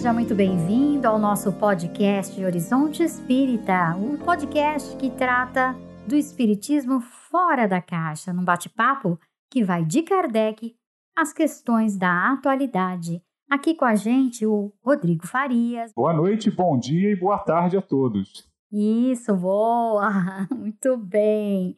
seja muito bem-vindo ao nosso podcast Horizonte Espírita, um podcast que trata do espiritismo fora da caixa, num bate-papo que vai de Kardec às questões da atualidade. Aqui com a gente o Rodrigo Farias. Boa noite, bom dia e boa tarde a todos. Isso, boa! Muito bem.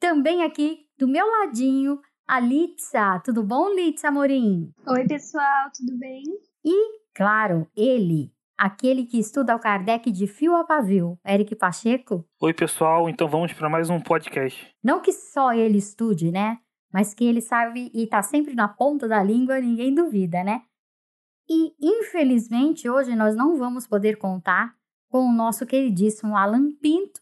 Também aqui do meu ladinho, a Litsa. Tudo bom, Litsa Morim? Oi, pessoal, tudo bem? E, claro, ele, aquele que estuda o Kardec de fio a pavio, Eric Pacheco. Oi, pessoal, então vamos para mais um podcast. Não que só ele estude, né? Mas que ele sabe e tá sempre na ponta da língua, ninguém duvida, né? E, infelizmente, hoje nós não vamos poder contar com o nosso queridíssimo Alan Pinto,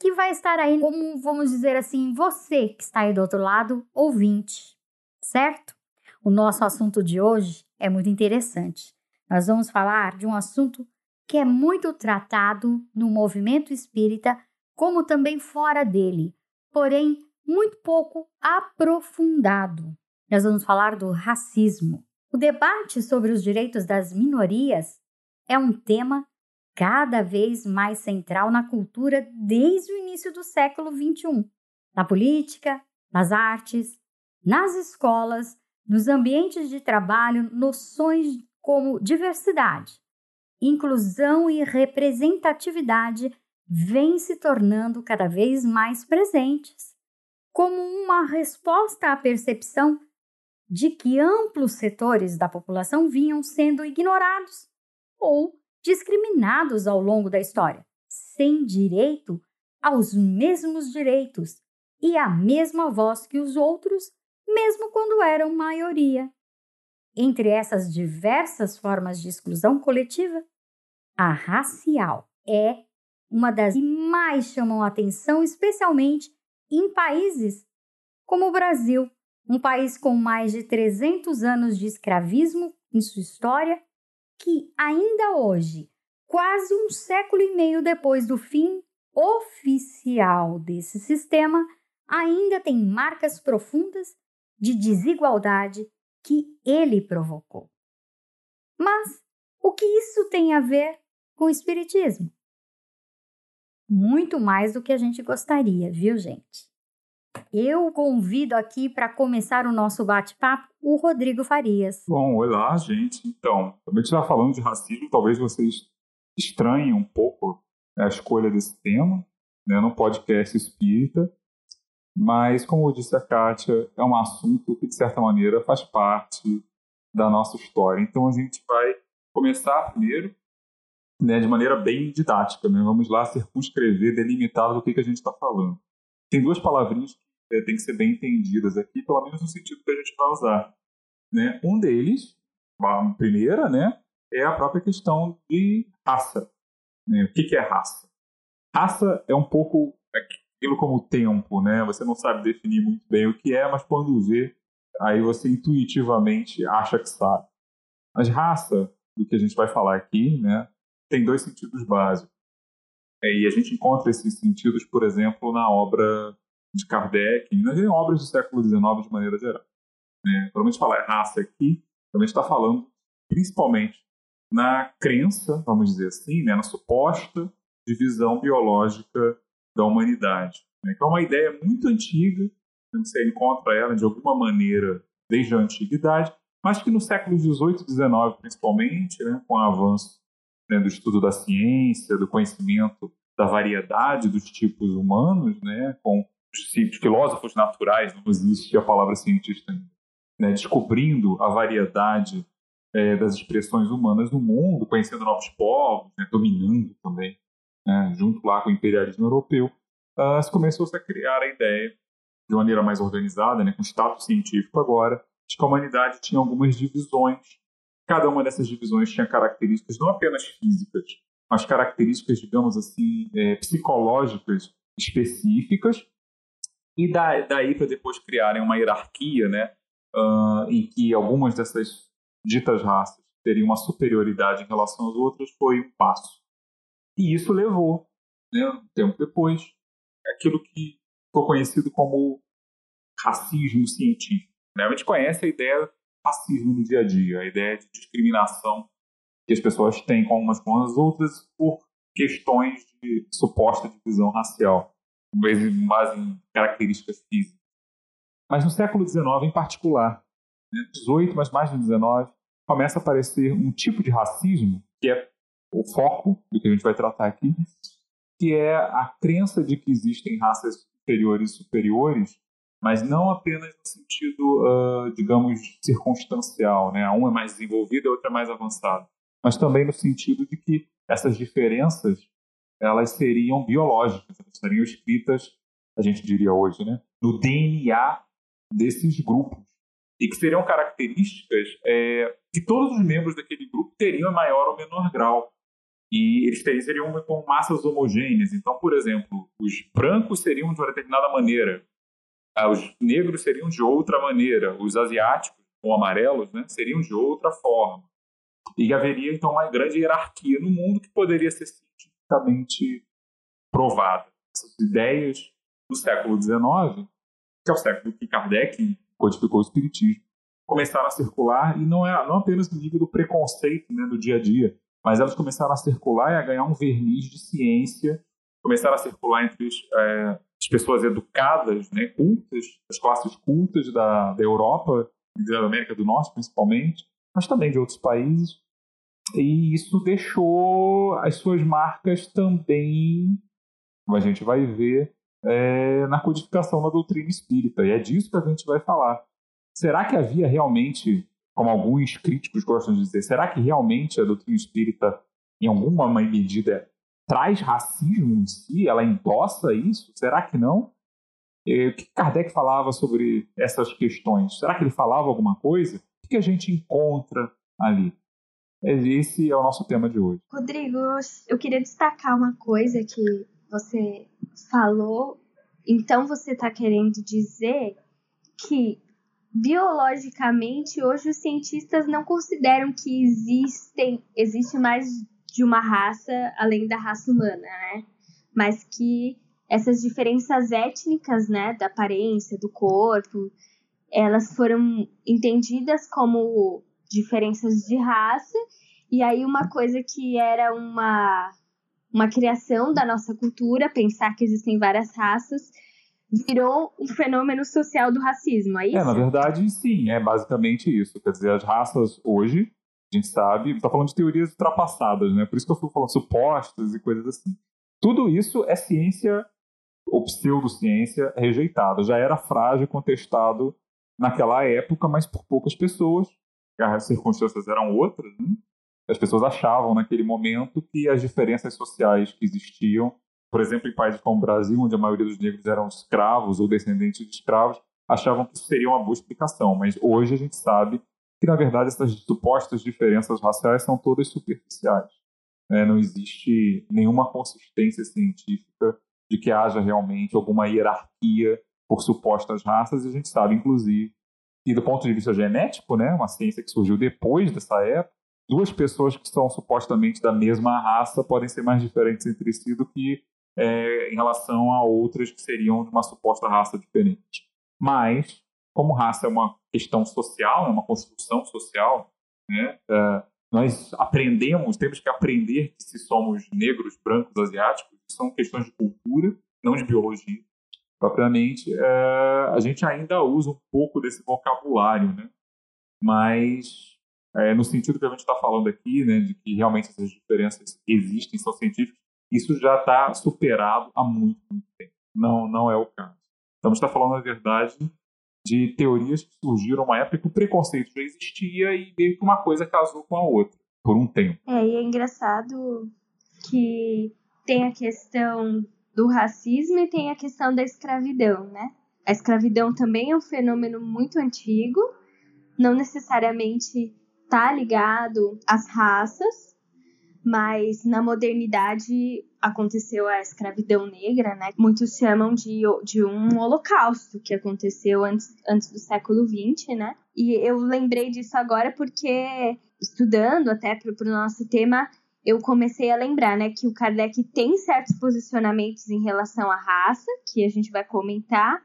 que vai estar aí como, vamos dizer assim, você que está aí do outro lado, ouvinte, certo? O nosso assunto de hoje é muito interessante. Nós vamos falar de um assunto que é muito tratado no movimento espírita, como também fora dele, porém muito pouco aprofundado. Nós vamos falar do racismo. O debate sobre os direitos das minorias é um tema cada vez mais central na cultura desde o início do século XXI, na política, nas artes, nas escolas, nos ambientes de trabalho, noções como diversidade, inclusão e representatividade vêm se tornando cada vez mais presentes, como uma resposta à percepção de que amplos setores da população vinham sendo ignorados ou discriminados ao longo da história, sem direito aos mesmos direitos e à mesma voz que os outros, mesmo quando eram maioria. Entre essas diversas formas de exclusão coletiva, a racial é uma das que mais chamam a atenção, especialmente em países como o Brasil, um país com mais de 300 anos de escravismo em sua história que ainda hoje, quase um século e meio depois do fim oficial desse sistema, ainda tem marcas profundas de desigualdade que ele provocou. Mas o que isso tem a ver com o Espiritismo? Muito mais do que a gente gostaria, viu, gente? Eu convido aqui para começar o nosso bate-papo o Rodrigo Farias. Bom, olá, gente. Então, também está falando de racismo, talvez vocês estranhem um pouco a escolha desse tema, né, no podcast espírita, mas, como disse a Kátia, é um assunto que, de certa maneira, faz parte da nossa história. Então, a gente vai começar primeiro né, de maneira bem didática. Né? Vamos lá circunscrever, delimitar do que, que a gente está falando. Tem duas palavrinhas que é, têm que ser bem entendidas aqui, pelo menos no sentido que a gente vai usar. Né? Um deles, a primeira, né, é a própria questão de raça. Né? O que, que é raça? Raça é um pouco aquilo como tempo, né? Você não sabe definir muito bem o que é, mas quando vê, aí você intuitivamente acha que sabe. Mas raça, do que a gente vai falar aqui, né, tem dois sentidos básicos. É, e a gente encontra esses sentidos, por exemplo, na obra de Kardec, nas obras do século XIX de maneira geral. Né? Quando a gente fala raça aqui, a gente está falando principalmente na crença, vamos dizer assim, né, na suposta divisão biológica da humanidade. Né, que é uma ideia muito antiga, você encontra ela de alguma maneira desde a antiguidade, mas que no século XVIII e XIX, principalmente, né, com o avanço né, do estudo da ciência, do conhecimento da variedade dos tipos humanos, né, com os filósofos naturais, não existe a palavra cientista ainda, né, descobrindo a variedade é, das expressões humanas no mundo, conhecendo novos povos, né, dominando também, né, junto lá com o imperialismo europeu, uh, se começou -se a criar a ideia, de maneira mais organizada, né, com status científico agora, de que a humanidade tinha algumas divisões. Cada uma dessas divisões tinha características não apenas físicas, mas características, digamos assim, é, psicológicas específicas, e daí para depois criarem uma hierarquia, né, uh, em que algumas dessas ditas raças teriam uma superioridade em relação às outras, foi um passo. E isso levou, né, um tempo depois, aquilo que ficou conhecido como racismo científico. Né? A gente conhece a ideia racismo no dia a dia, a ideia de discriminação que as pessoas têm com umas com as outras por questões de suposta divisão racial, base em características físicas. Mas no século XIX, em particular, né, 18, mas mais no 19, começa a aparecer um tipo de racismo que é o foco do que a gente vai tratar aqui, que é a crença de que existem raças inferiores e superiores, mas não apenas no sentido, uh, digamos, circunstancial, né? Uma é mais desenvolvida, a outra é mais avançada, mas também no sentido de que essas diferenças elas seriam biológicas, elas seriam escritas, a gente diria hoje, né, no DNA desses grupos e que seriam características é, que todos os membros daquele grupo teriam em maior ou menor grau. E eles seriam com massas homogêneas. Então, por exemplo, os brancos seriam de uma determinada maneira, ah, os negros seriam de outra maneira, os asiáticos, ou amarelos, né, seriam de outra forma. E haveria, então, uma grande hierarquia no mundo que poderia ser cientificamente provada. Essas ideias do século XIX, que é o século que Kardec codificou o Espiritismo, começaram a circular, e não é não apenas no nível do preconceito né, do dia a dia, mas elas começaram a circular e a ganhar um verniz de ciência, começaram a circular entre é, as pessoas educadas, né, cultas, as classes cultas da, da Europa e da América do Norte, principalmente, mas também de outros países. E isso deixou as suas marcas também, como a gente vai ver, é, na codificação da doutrina espírita. E é disso que a gente vai falar. Será que havia realmente, como alguns críticos gostam de dizer, será que realmente a doutrina espírita, em alguma medida, traz racismo em si? Ela endossa isso? Será que não? O que Kardec falava sobre essas questões? Será que ele falava alguma coisa? O que a gente encontra ali? Esse é o nosso tema de hoje. Rodrigo, eu queria destacar uma coisa que você falou. Então você está querendo dizer que biologicamente hoje os cientistas não consideram que existem existe mais de uma raça além da raça humana, né? Mas que essas diferenças étnicas, né, da aparência, do corpo, elas foram entendidas como diferenças de raça. E aí uma coisa que era uma uma criação da nossa cultura, pensar que existem várias raças, virou um fenômeno social do racismo, é isso? É, na verdade, sim, é basicamente isso. Quer dizer, as raças hoje, a gente sabe, está falando de teorias ultrapassadas, né? Por isso que eu fui falando supostas e coisas assim. Tudo isso é ciência ou pseudociência rejeitada. Já era frágil, contestado naquela época, mas por poucas pessoas. As circunstâncias eram outras, né? As pessoas achavam naquele momento que as diferenças sociais que existiam por exemplo, em países como o Brasil, onde a maioria dos negros eram escravos ou descendentes de escravos, achavam que isso seria uma boa explicação. Mas hoje a gente sabe que, na verdade, essas supostas diferenças raciais são todas superficiais. Né? Não existe nenhuma consistência científica de que haja realmente alguma hierarquia por supostas raças, e a gente sabe, inclusive, que do ponto de vista genético, né, uma ciência que surgiu depois dessa época, duas pessoas que são supostamente da mesma raça podem ser mais diferentes entre si do que é, em relação a outras que seriam de uma suposta raça diferente. Mas, como raça é uma questão social, é uma construção social, né, é, nós aprendemos, temos que aprender que se somos negros, brancos, asiáticos, são questões de cultura, não de biologia propriamente, é, a gente ainda usa um pouco desse vocabulário, né? Mas é, no sentido que a gente está falando aqui, né, de que realmente essas diferenças existem, são científicas, isso já está superado há muito, muito tempo. Não, não é o caso. Então, a gente está falando, na verdade, de teorias que surgiram numa época que o preconceito já existia e meio que uma coisa casou com a outra, por um tempo. É, e é engraçado que tem a questão do racismo e tem a questão da escravidão, né? A escravidão também é um fenômeno muito antigo, não necessariamente está ligado às raças, mas na modernidade aconteceu a escravidão negra, né? Muitos chamam de, de um holocausto que aconteceu antes, antes do século XX, né? E eu lembrei disso agora porque, estudando até para o nosso tema, eu comecei a lembrar, né, que o Kardec tem certos posicionamentos em relação à raça, que a gente vai comentar,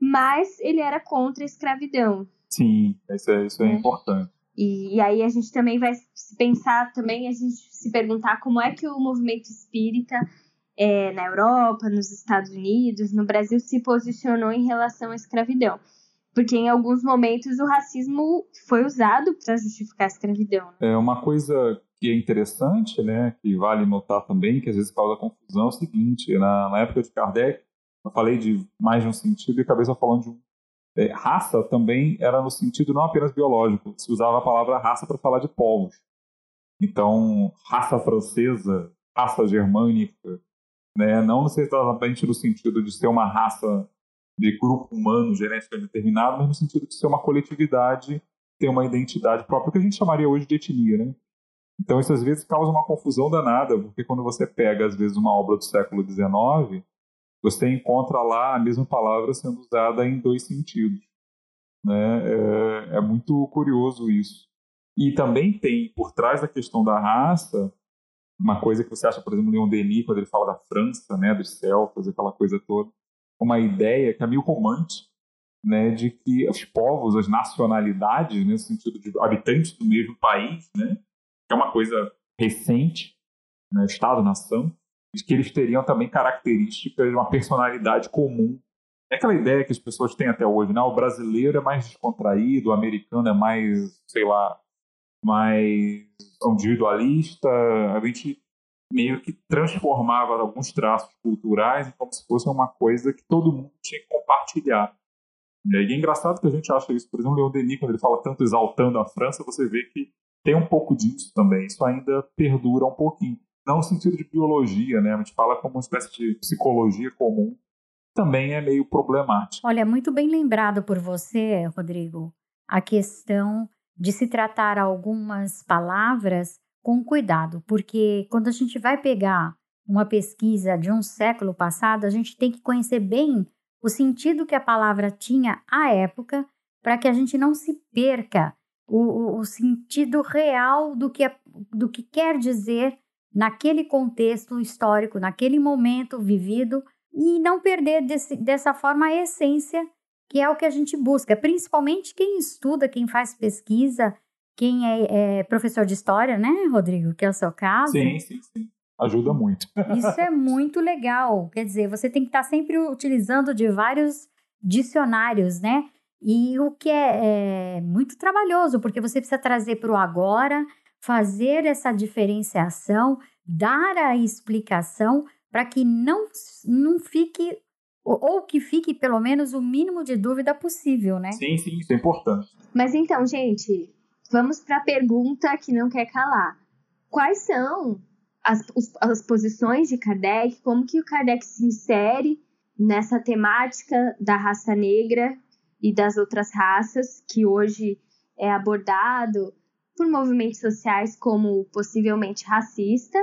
mas ele era contra a escravidão. Sim, isso é, isso é, é. importante. E, e, aí a gente também vai se pensar também, a gente se perguntar como é que o movimento espírita é, na Europa, nos Estados Unidos, no Brasil se posicionou em relação à escravidão. Porque em alguns momentos o racismo foi usado para justificar a escravidão. Né? É uma coisa que é interessante, né, que vale notar também, que às vezes causa confusão, é o seguinte, na, na época de Kardec, eu falei de mais de um sentido e acabei só falando de um. É, raça também era no sentido não apenas biológico, se usava a palavra raça para falar de povos. Então, raça francesa, raça germânica, né, não necessariamente no sentido de ser uma raça de grupo humano geneticamente determinado, mas no sentido de ser uma coletividade, ter uma identidade própria, que a gente chamaria hoje de etnia. Né? Então, isso às vezes causa uma confusão danada, porque quando você pega, às vezes, uma obra do século XIX, você encontra lá a mesma palavra sendo usada em dois sentidos. Né? É, é muito curioso isso. E também tem, por trás da questão da raça, uma coisa que você acha, por exemplo, Leon Denis, quando ele fala da França, né, dos celtas, aquela coisa toda, uma ideia que é meio romântica, né, de que os povos, as nacionalidades, né, no sentido de habitantes do mesmo país, né, que é uma coisa recente, né, Estado-nação, que eles teriam também características de uma personalidade comum. É aquela ideia que as pessoas têm até hoje, né? O brasileiro é mais descontraído, o americano é mais, sei lá, mais individualista. A gente meio que transformava alguns traços culturais como se fosse uma coisa que todo mundo tinha que compartilhar. E é engraçado que a gente acha isso. Por exemplo, Leon Denis, quando ele fala tanto exaltando a França, você vê que tem um pouco disso também. Isso ainda perdura um pouquinho não no sentido de biologia, né? A gente fala como uma espécie de psicologia comum, também é meio problemático. Olha, muito bem lembrado por você, Rodrigo, a questão de se tratar algumas palavras com cuidado, porque quando a gente vai pegar uma pesquisa de um século passado, a gente tem que conhecer bem o sentido que a palavra tinha à época, para que a gente não se perca o, o, sentido real do que, é, do que quer dizer naquele contexto histórico, naquele momento vivido e não perder desse, dessa forma a essência que é o que a gente busca, principalmente quem estuda, quem faz pesquisa, quem é, é professor de história, né, Rodrigo? Que é o seu caso. Sim, sim, sim. Ajuda muito. Isso é muito legal. Quer dizer, você tem que estar sempre utilizando de vários dicionários, né? E o que é, é muito trabalhoso, porque você precisa trazer para o agora, fazer essa diferenciação, dar a explicação para que não, não fique, ou, ou, que fique pelo menos o mínimo de dúvida possível, né? Sim, sim, isso é importante. Mas então, gente, vamos para a pergunta que não quer calar. Quais são as, as posições de Kardec? Como que o Kardec se insere nessa temática da raça negra e das outras raças que hoje é abordado por movimentos sociais como possivelmente racista?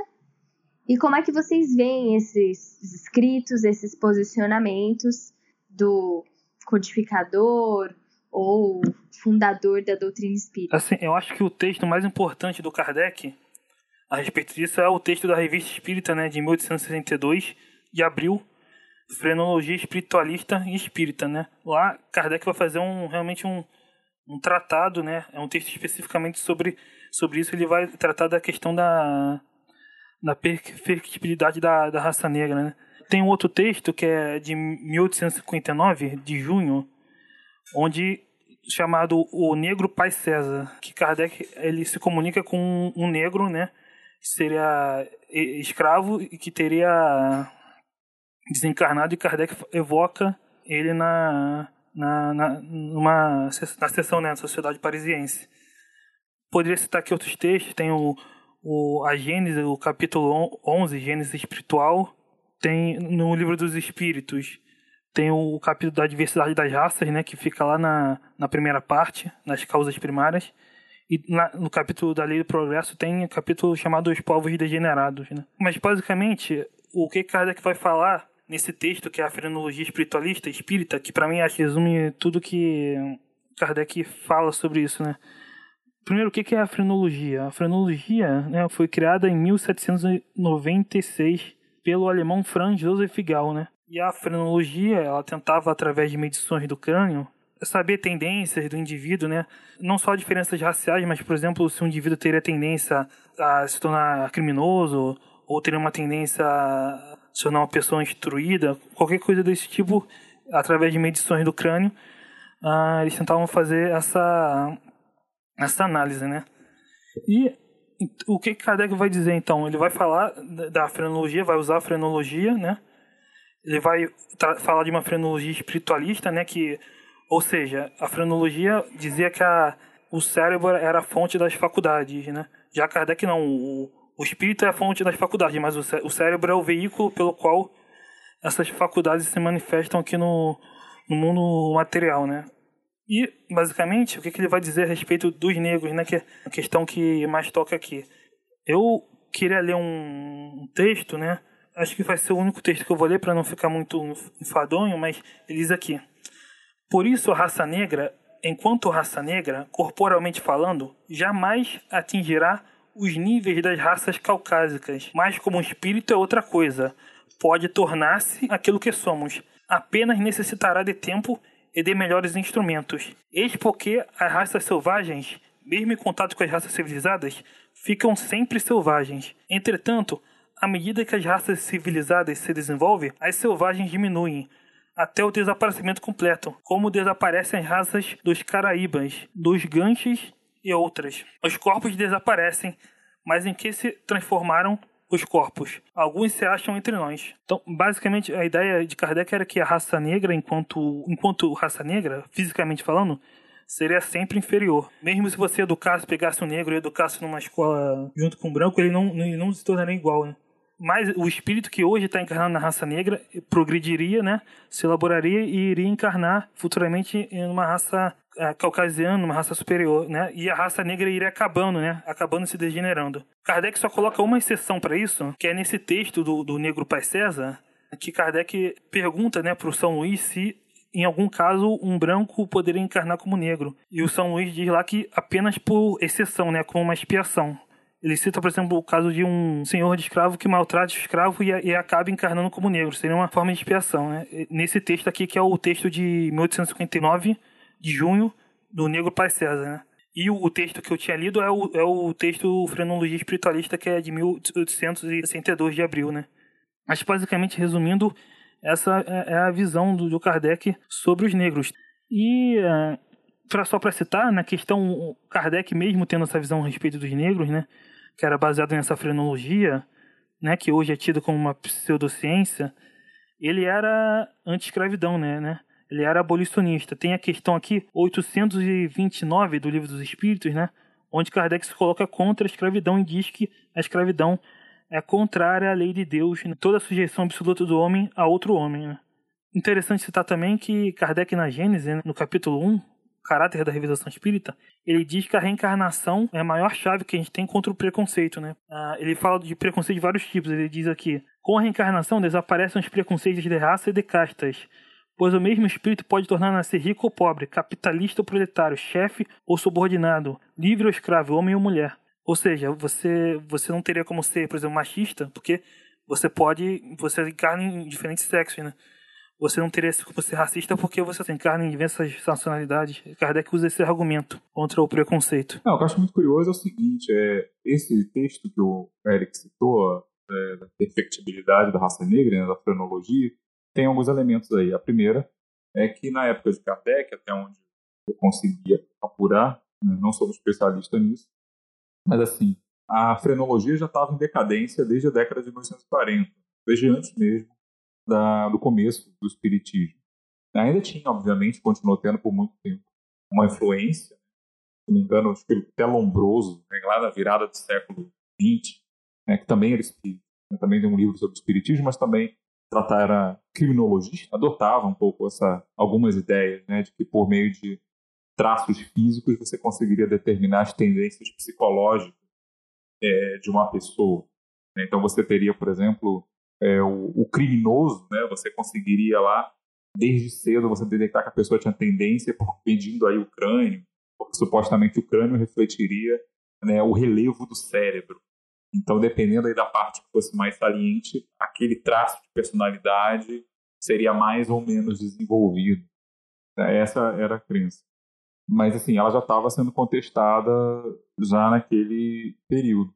E como é que vocês veem esses escritos, esses posicionamentos do codificador ou fundador da doutrina espírita? Assim, eu acho que o texto mais importante do Kardec a respeito disso é o texto da Revista Espírita, né, de 1862, de abril, Frenologia Espiritualista e Espírita, né? Lá Kardec vai fazer um realmente um um tratado, né? É um texto especificamente sobre, sobre isso. Ele vai tratar da questão da, da perfectibilidade da, da raça negra, né? Tem um outro texto que é de 1859, de junho, onde chamado O Negro Pai César, que Kardec ele se comunica com um negro, né? Que seria escravo e que teria desencarnado e Kardec evoca ele na na, na, numa, na sessão né, na Sociedade Parisiense. Poderia citar aqui outros textos, tem o, o, a Gênesis, o capítulo 11, Gênesis Espiritual, tem no Livro dos Espíritos, tem o capítulo da diversidade das raças, né, que fica lá na, na primeira parte, nas causas primárias, e na, no capítulo da Lei do Progresso tem o capítulo chamado Os Povos Degenerados. Né? Mas, basicamente, o que Kardec vai falar nesse texto, que é a frenologia espiritualista, espírita, que para mim acho resume tudo que Kardec fala sobre isso, né? Primeiro, o que é a frenologia? A frenologia né, foi criada em 1796 pelo alemão Franz Joseph Gall, né? E a frenologia, ela tentava, através de medições do crânio, saber tendências do indivíduo, né? Não só diferenças raciais, mas, por exemplo, se um indivíduo teria tendência a se tornar criminoso ou teria uma tendência se tornar uma pessoa instruída, qualquer coisa desse tipo, através de medições do crânio, uh, eles tentavam fazer essa, essa análise, né? E o que Kardec vai dizer, então? Ele vai falar da frenologia, vai usar a frenologia, né? Ele vai falar de uma frenologia espiritualista, né? Que ou seja, a frenologia dizia que a, o cérebro era a fonte das faculdades, né? Já Kardec não, o, o espírito é a fonte das faculdades, mas o, cérebro é o veículo pelo qual essas faculdades se manifestam aqui no, no mundo material, né? E, basicamente, o que, que ele vai dizer a respeito dos negros, né? Que é a questão que mais toca aqui. Eu queria ler um texto, né? Acho que vai ser o único texto que eu vou ler para não ficar muito enfadonho, mas ele diz aqui. Por isso, a raça negra, enquanto raça negra, corporalmente falando, jamais atingirá os níveis das raças caucásicas, mas como espírito é outra coisa. Pode tornar-se aquilo que somos. Apenas necessitará de tempo e de melhores instrumentos. Eis porque as raças selvagens, mesmo em contato com as raças civilizadas, ficam sempre selvagens. Entretanto, à medida que as raças civilizadas se desenvolvem, as selvagens diminuem, até o desaparecimento completo, como desaparecem as raças dos caraíbas, dos ganches e outras. Os corpos desaparecem, mas em que se transformaram os corpos? Alguns se acham entre nós. Então, basicamente, a ideia de Kardec era que a raça negra, enquanto, enquanto raça negra, fisicamente falando, seria sempre inferior. Mesmo se você educasse, pegasse um negro e educasse numa escola junto com um branco, ele não, ele não se tornaria igual, né? Mas o espírito que hoje está encarnado na raça negra progrediria, né? Se elaboraria e iria encarnar futuramente em uma raça é, caucasiana, uma raça superior, né? E a raça negra iria acabando, né? Acabando se degenerando. Kardec só coloca uma exceção para isso, que é nesse texto do, do Negro Pai César, que Kardec pergunta, né, para o São Luís se em algum caso, um branco poderia encarnar como negro. E o São Luís diz lá que apenas por exceção, né, como uma expiação. Ele cita, por exemplo, o caso de um senhor de escravo que maltrata o escravo e, e acaba encarnando como negro. Seria uma forma de expiação. Né? Nesse texto aqui, que é o texto de 1859, de junho, do Negro Pai César. Né? E o, o, texto que eu tinha lido é o, é o texto Frenologia Espiritualista, que é de 1862 de abril. Né? Mas, basicamente, resumindo, essa é, é a visão do, do Kardec sobre os negros. E pra, só para citar, na questão Kardec mesmo tendo essa visão a respeito dos negros, né, que era baseado nessa frenologia, né, que hoje é tido como uma pseudociência, ele era anti-escravidão, né, né? Ele era abolicionista. Tem a questão aqui 829 do Livro dos Espíritos, né, onde Kardec se coloca contra a escravidão e diz que a escravidão é contrária à lei de Deus, né? toda a sujeição absoluta do homem a outro homem. Né? Interessante citar também que Kardec na Gênesis, né, no capítulo 1, caráter da revisação espírita, ele diz que a reencarnação é a maior chave que a gente tem contra o preconceito, né? Ah, ele fala de preconceito de vários tipos. Ele diz aqui: com a reencarnação desaparecem os preconceitos de raça e de castas, pois o mesmo espírito pode tornar nascer rico ou pobre, capitalista ou proletário, chefe ou subordinado, livre ou escravo, homem ou mulher. Ou seja, você você não teria como ser, por exemplo, machista, porque você pode você encarna em diferentes sexos, né? Você não teria como ser racista porque você tem carne em diversas nacionalidades. Kardec usa esse argumento contra o preconceito. Não, o que eu acho muito curioso é o seguinte, é esse texto que o Eric citou, é, da perfectibilidade da raça negra, né, da frenologia, tem alguns elementos aí. A primeira é que na época de Kardec, até onde eu conseguia apurar, né, não sou um especialista nisso, mas assim, a frenologia já estava em decadência desde a década de 1940, desde antes mesmo da, do começo do espiritismo. Ainda tinha, obviamente, continuou tendo por muito tempo uma influência, se não me engano, até Lombroso, né, lá na virada do século XX, né, que também era né, também tem um livro sobre espiritismo, mas também tratar era criminologista, adotava um pouco essa algumas ideias, né, de que por meio de traços físicos você conseguiria determinar as tendências psicológicas é, de uma pessoa. Né. Então você teria, por exemplo, é, o, o, criminoso, né? Você conseguiria lá, desde cedo, você detectar que a pessoa tinha tendência por pedindo aí o crânio, porque supostamente o crânio refletiria né, o relevo do cérebro. Então, dependendo aí da parte que fosse mais saliente, aquele traço de personalidade seria mais ou menos desenvolvido. Essa era a crença. Mas, assim, ela já estava sendo contestada já naquele período.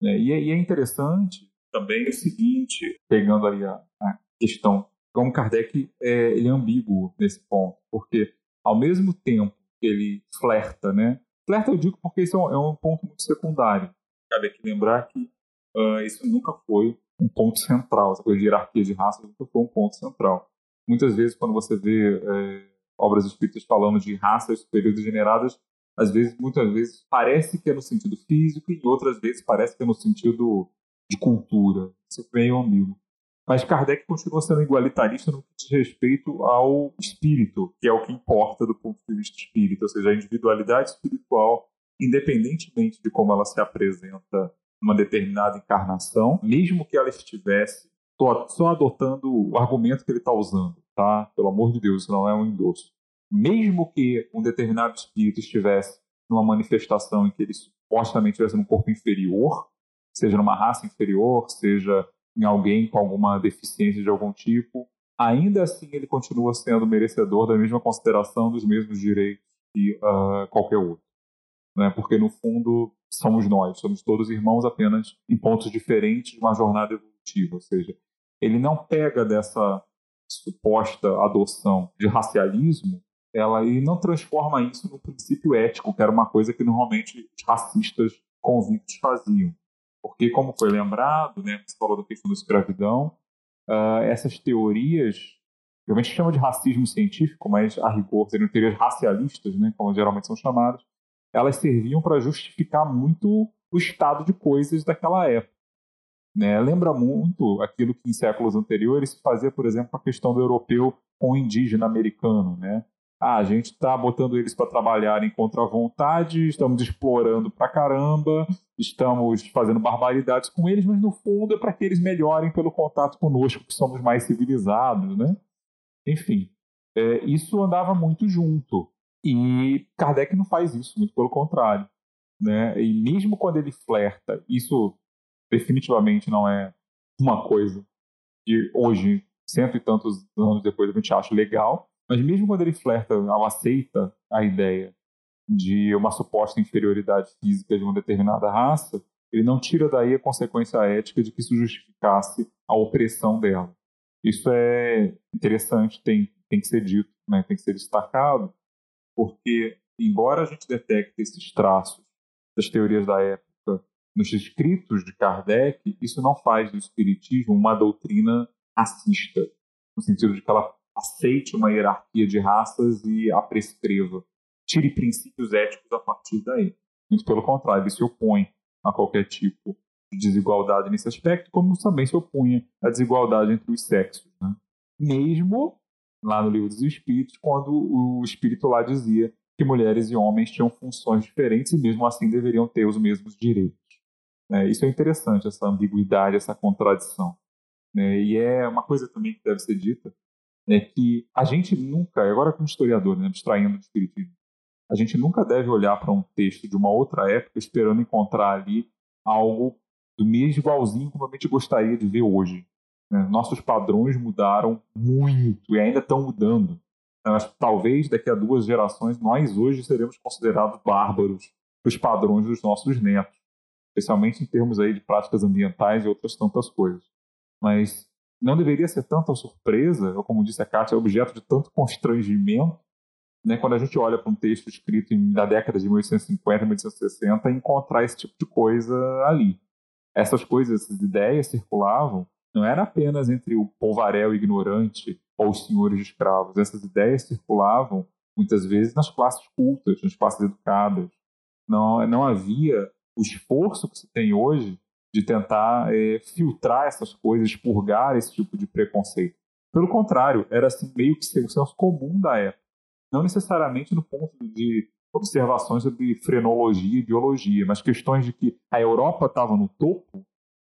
Né? E, é interessante também o seguinte, pegando aí a, a questão, como Kardec é, ele é ambíguo nesse ponto, porque ao mesmo tempo que ele flerta, né? Flerta eu digo porque isso é um, é um ponto muito secundário. Cabe aqui lembrar que uh, isso nunca foi um ponto central, essa coisa de hierarquia de raças nunca foi um ponto central. Muitas vezes, quando você vê é, obras espíritas falando de raças superiores degeneradas, às vezes, muitas vezes, parece que é no sentido físico e outras vezes parece que é no sentido de cultura. Isso é meio amigo. Mas Kardec continua sendo igualitarista no que diz respeito ao espírito, que é o que importa do ponto de vista espírita, ou seja, a individualidade espiritual, independentemente de como ela se apresenta numa determinada encarnação, mesmo que ela estivesse só adotando o argumento que ele está usando, tá? Pelo amor de Deus, isso não é um endosso. Mesmo que um determinado espírito estivesse numa manifestação em que ele supostamente estivesse num corpo inferior, seja numa raça inferior, seja em alguém com alguma deficiência de algum tipo, ainda assim ele continua sendo merecedor da mesma consideração, dos mesmos direitos que uh, qualquer outro. Né? Porque, no fundo, somos nós, somos todos irmãos apenas em pontos diferentes de uma jornada evolutiva. Ou seja, ele não pega dessa suposta adoção de racialismo, ela e não transforma isso no princípio ético, que era uma coisa que normalmente os racistas convictos faziam. Porque, como foi lembrado, né, você falou da questão da escravidão, uh, essas teorias, geralmente chama de racismo científico, mas a rigor seriam teorias racialistas, né, como geralmente são chamadas, elas serviam para justificar muito o estado de coisas daquela época. Né? Lembra muito aquilo que em séculos anteriores se fazia, por exemplo, a questão do europeu com o indígena americano. Né? Ah, a gente está botando eles para trabalharem contra a vontade, estamos explorando pra caramba, estamos fazendo barbaridades com eles, mas no fundo é para que eles melhorem pelo contato conosco, que somos mais civilizados, né? Enfim, é, isso andava muito junto. E Kardec não faz isso, muito pelo contrário. Né? E mesmo quando ele flerta, isso definitivamente não é uma coisa que hoje, cento e tantos anos depois, a gente acha legal, mas mesmo quando ele flerta, ou aceita a ideia de uma suposta inferioridade física de uma determinada raça, ele não tira daí a consequência ética de que isso justificasse a opressão dela. Isso é interessante, tem, tem que ser dito, né? tem que ser destacado, porque, embora a gente detecte esses traços das teorias da época nos escritos de Kardec, isso não faz do Espiritismo uma doutrina racista, no sentido de que ela aceite uma hierarquia de raças e a prescreva. Tire princípios éticos a partir daí. Muito pelo contrário, ele se opõe a qualquer tipo de desigualdade nesse aspecto, como também se opunha à desigualdade entre os sexos. Né? Mesmo lá no Livro dos Espíritos, quando o Espírito lá dizia que mulheres e homens tinham funções diferentes e mesmo assim deveriam ter os mesmos direitos. É, isso é interessante, essa ambiguidade, essa contradição. É, e é uma coisa também que deve ser dita, é que a gente nunca, agora como historiador, né, abstraindo do espiritismo, a gente nunca deve olhar para um texto de uma outra época esperando encontrar ali algo do mesmo igualzinho como a gente gostaria de ver hoje. Né? Nossos padrões mudaram muito e ainda estão mudando. Mas, talvez daqui a duas gerações nós hoje seremos considerados bárbaros os padrões dos nossos netos, especialmente em termos aí de práticas ambientais e outras tantas coisas. Mas não deveria ser tanta surpresa, ou como disse a Kátia, objeto de tanto constrangimento, né, quando a gente olha para um texto escrito na década de 1850, 1860 e encontrar esse tipo de coisa ali. Essas coisas, essas ideias circulavam, não era apenas entre o polvarel ignorante ou os senhores de escravos. Essas ideias circulavam muitas vezes nas classes cultas, nas classes educadas. Não, não havia o esforço que se tem hoje de tentar é, filtrar essas coisas, expurgar esse tipo de preconceito. Pelo contrário, era assim meio que o senso comum da época. Não necessariamente no ponto de observações sobre frenologia e biologia, mas questões de que a Europa estava no topo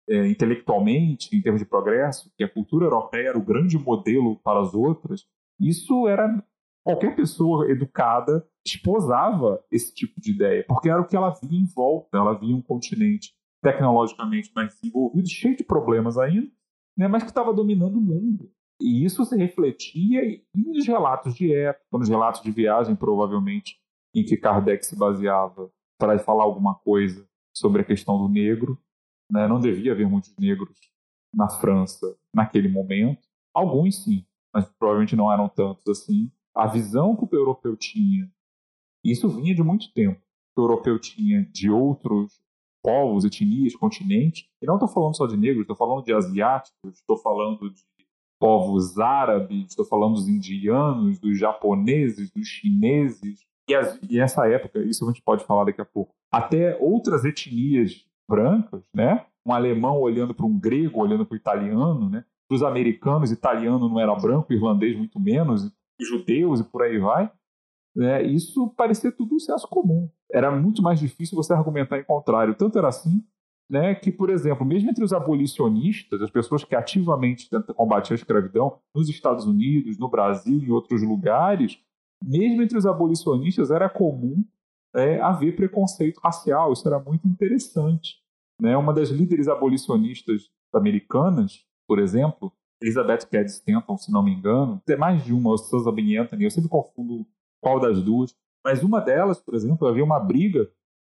é, intelectualmente, em termos de progresso, que a cultura europeia era o grande modelo para as outras, isso era qualquer pessoa educada esposava esse tipo de ideia, porque era o que ela via em volta, ela via um continente tecnologicamente mais desenvolvido, cheio de problemas ainda, né, mas que estava dominando o mundo. E isso se refletia nos relatos de época, nos relatos de viagem, provavelmente, em que Kardec se baseava para falar alguma coisa sobre a questão do negro. Né? Não devia haver muitos negros na França naquele momento. Alguns sim, mas provavelmente não eram tantos assim. A visão que o europeu tinha, isso vinha de muito tempo, que o europeu tinha de outros povos, etnias, continentes, e não estou falando só de negros, estou falando de asiáticos, estou falando de povos árabes, estou falando dos indianos, dos japoneses, dos chineses, e, as, e essa época, isso a gente pode falar daqui a pouco, até outras etnias brancas, né? Um alemão olhando para um grego, olhando para o italiano, né? Dos americanos, italiano não era branco, irlandês muito menos, judeus e por aí vai. Né? Isso parecia tudo um senso comum. Era muito mais difícil você argumentar em contrário. Tanto era assim né, que, por exemplo, mesmo entre os abolicionistas, as pessoas que ativamente tentam combater a escravidão nos Estados Unidos, no Brasil e em outros lugares, mesmo entre os abolicionistas era comum é, haver preconceito racial. Isso era muito interessante. Né? Uma das líderes abolicionistas americanas, por exemplo, Elizabeth Cady Stanton, se não me engano, tem mais de uma, Susan B. Anthony, eu sempre confundo qual das duas, mas uma delas, por exemplo, havia uma briga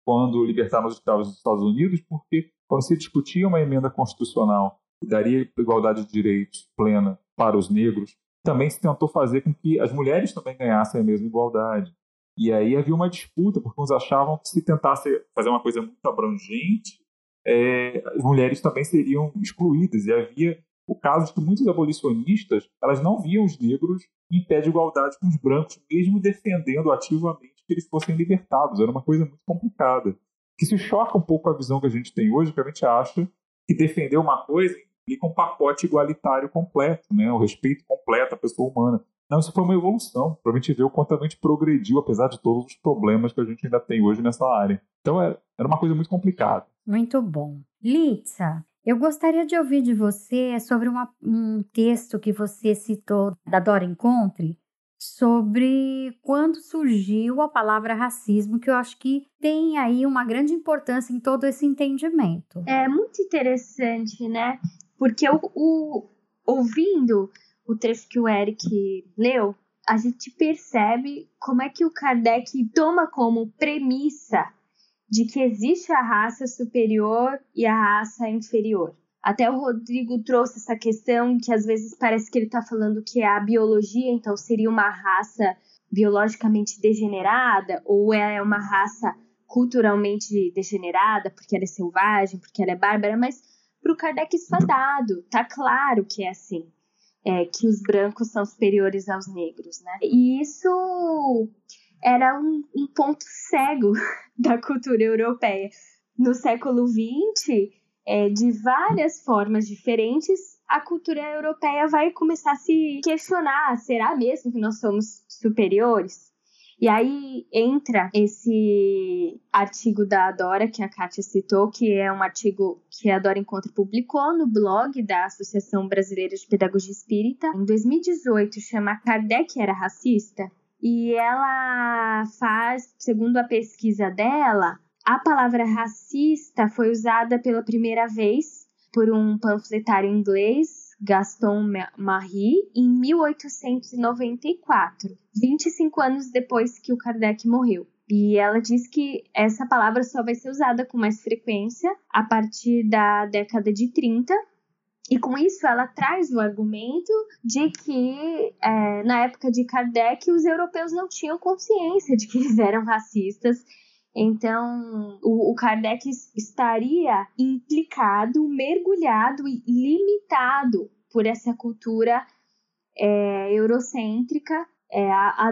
quando libertaram os escravos dos Estados Unidos, porque quando se discutia uma emenda constitucional que daria igualdade de direitos plena para os negros, também se tentou fazer com que as mulheres também ganhassem a mesma igualdade. E aí havia uma disputa, porque uns achavam que se tentasse fazer uma coisa muito abrangente, é, as mulheres também seriam excluídas. E havia o caso de que muitos abolicionistas elas não viam os negros em pé de igualdade com os brancos, mesmo defendendo ativamente que eles fossem libertados. Era uma coisa muito complicada. Que se choca um pouco a visão que a gente tem hoje, que a gente acha que defender uma coisa implica um pacote igualitário completo, né? o respeito completo à pessoa humana. Não, isso foi uma evolução, para a gente ver o quanto a gente progrediu, apesar de todos os problemas que a gente ainda tem hoje nessa área. Então, era uma coisa muito complicada. Muito bom. Litsa, eu gostaria de ouvir de você sobre uma, um texto que você citou da Dora Encontre, sobre quando surgiu a palavra racismo, que eu acho que tem aí uma grande importância em todo esse entendimento. É muito interessante, né? Porque o, o ouvindo o trecho que o Eric leu, a gente percebe como é que o Kardec toma como premissa de que existe a raça superior e a raça inferior. Até o Rodrigo trouxe essa questão que às vezes parece que ele está falando que é a biologia, então seria uma raça biologicamente degenerada, ou é uma raça culturalmente degenerada, porque ela é selvagem, porque ela é bárbara, mas para o Kardec isso é dado, tá claro que é assim. É, que os brancos são superiores aos negros, né? E isso era um, um ponto cego da cultura europeia. No século XX, é, de várias formas diferentes, a cultura europeia vai começar a se questionar: será mesmo que nós somos superiores? E aí entra esse artigo da Dora, que a Kátia citou, que é um artigo que a Dora Encontro publicou no blog da Associação Brasileira de Pedagogia Espírita, em 2018, chama Kardec era racista? E ela faz, segundo a pesquisa dela, a palavra racista foi usada pela primeira vez por um panfletário inglês, Gaston Marie, em 1894, 25 anos depois que o Kardec morreu. E ela diz que essa palavra só vai ser usada com mais frequência a partir da década de 30, e com isso ela traz o argumento de que é, na época de Kardec os europeus não tinham consciência de que eles eram racistas. Então o, o Kardec estaria implicado, mergulhado e limitado por essa cultura é, eurocêntrica é, a,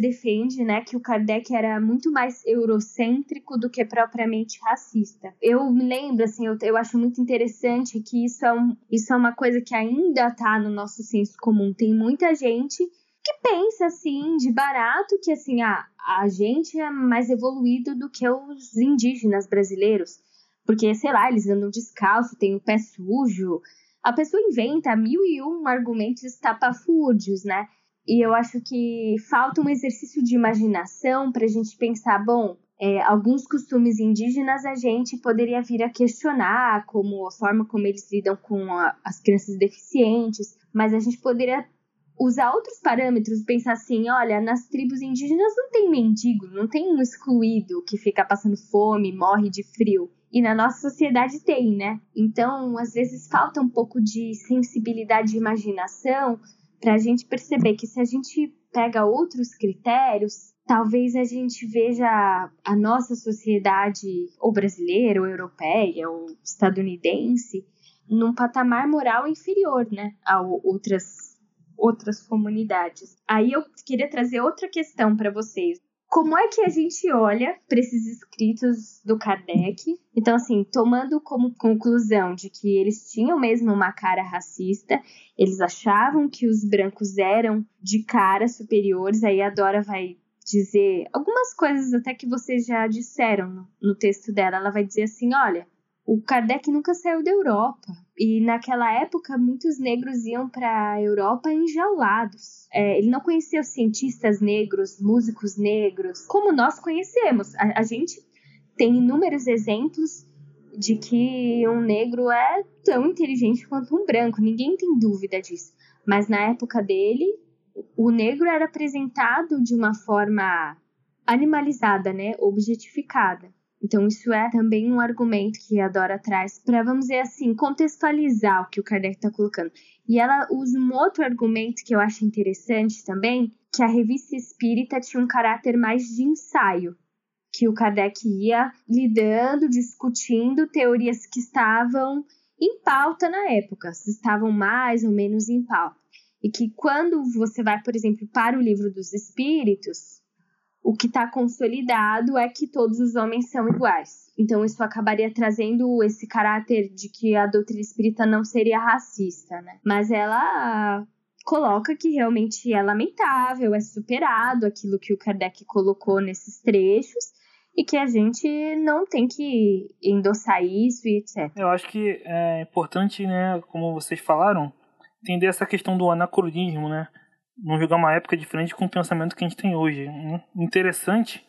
defende né, que o Kardec era muito mais eurocêntrico do que propriamente racista. Eu me lembro, assim, eu, eu acho muito interessante que isso é, um, isso é uma coisa que ainda está no nosso senso comum. Tem muita gente que pensa assim, de barato, que assim, ah, a gente é mais evoluído do que os indígenas brasileiros. Porque, sei lá, eles andam descalço, têm o pé sujo. A pessoa inventa mil e um argumentos estapafúrdios, né? E eu acho que falta um exercício de imaginação para a gente pensar, bom, é, alguns costumes indígenas a gente poderia vir a questionar, como a forma como eles lidam com a, as crianças deficientes, mas a gente poderia usar outros parâmetros, pensar assim, olha, nas tribos indígenas não tem mendigo, não tem um excluído que fica passando fome, morre de frio. E na nossa sociedade tem, né? Então, às vezes falta um pouco de sensibilidade e imaginação para a gente perceber que se a gente pega outros critérios, talvez a gente veja a nossa sociedade, ou brasileira, ou europeia, ou estadunidense, num patamar moral inferior, né, a outras outras comunidades. Aí eu queria trazer outra questão para vocês. Como é que a gente olha para esses escritos do Kardec? Então, assim, tomando como conclusão de que eles tinham mesmo uma cara racista, eles achavam que os brancos eram de cara superiores, aí a Dora vai dizer algumas coisas até que vocês já disseram no, no texto dela. Ela vai dizer assim: olha, o Kardec nunca saiu da Europa. E naquela época, muitos negros iam para a Europa enjaulados. É, ele não conhecia os cientistas negros, músicos negros, como nós conhecemos. A, a gente tem inúmeros exemplos de que um negro é tão inteligente quanto um branco, ninguém tem dúvida disso. Mas na época dele, o negro era apresentado de uma forma animalizada, né, objetificada. Então, isso é também um argumento que a Dora traz para, vamos dizer assim, contextualizar o que o Kardec está colocando. E ela usa um outro argumento que eu acho interessante também, que a revista espírita tinha um caráter mais de ensaio, que o Kardec ia lidando, discutindo teorias que estavam em pauta na época, se estavam mais ou menos em pauta. E que quando você vai, por exemplo, para o livro dos Espíritos, o que está consolidado é que todos os homens são iguais. Então, isso acabaria trazendo esse caráter de que a doutrina espírita não seria racista, né? Mas ela coloca que realmente é lamentável, é superado aquilo que o Kardec colocou nesses trechos e que a gente não tem que endossar isso e etc. Eu acho que é importante, né, como vocês falaram, entender essa questão do anacronismo, né? Não jogar uma época diferente com o pensamento que a gente tem hoje. Interessante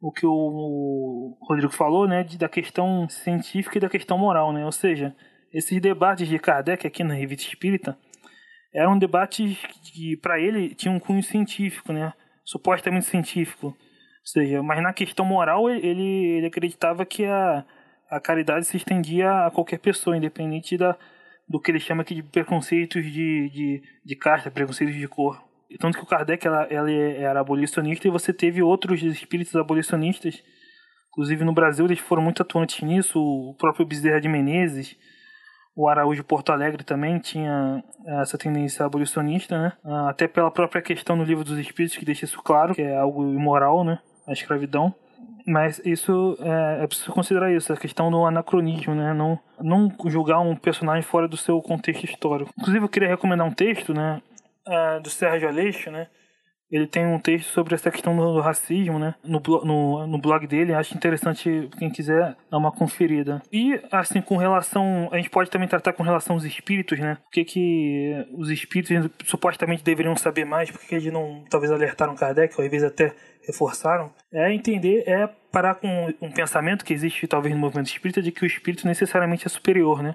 o que o Rodrigo falou, né, da questão científica e da questão moral, né? Ou seja, esses debates de Kardec aqui na Revista Espírita eram debates que para ele tinham um cunho científico, né? Supostamente científico. Ou seja, mas na questão moral ele, ele acreditava que a, a caridade se estendia a qualquer pessoa, independente da, do que ele chama aqui de preconceitos de, de, de casta, preconceitos de cor. Tanto que o Kardec ela, ela era abolicionista e você teve outros espíritos abolicionistas, inclusive no Brasil eles foram muito atuantes nisso, o próprio Bezerra de Menezes, o Araújo Porto Alegre também tinha essa tendência abolicionista, né? Ah, até pela própria questão no livro dos Espíritos que deixa isso claro, que é algo imoral, né? A escravidão. Mas isso é, é preciso considerar isso, a questão do anacronismo, né? Não, não julgar um personagem fora do seu contexto histórico. Inclusive, eu queria recomendar um texto, né? Uh, do Sérgio Aleixo, né? Ele tem um texto sobre essa questão do, do racismo, né? No, no, no, blog dele, acho interessante quem quiser dar uma conferida. E, assim, com relação. A gente pode também tratar com relação aos espíritos, né? O que, que os espíritos supostamente deveriam saber mais, porque eles não, talvez, alertaram Kardec, ou às vezes até reforçaram, é entender, é parar com um pensamento que existe talvez no movimento espírita de que o espírito necessariamente é superior, né?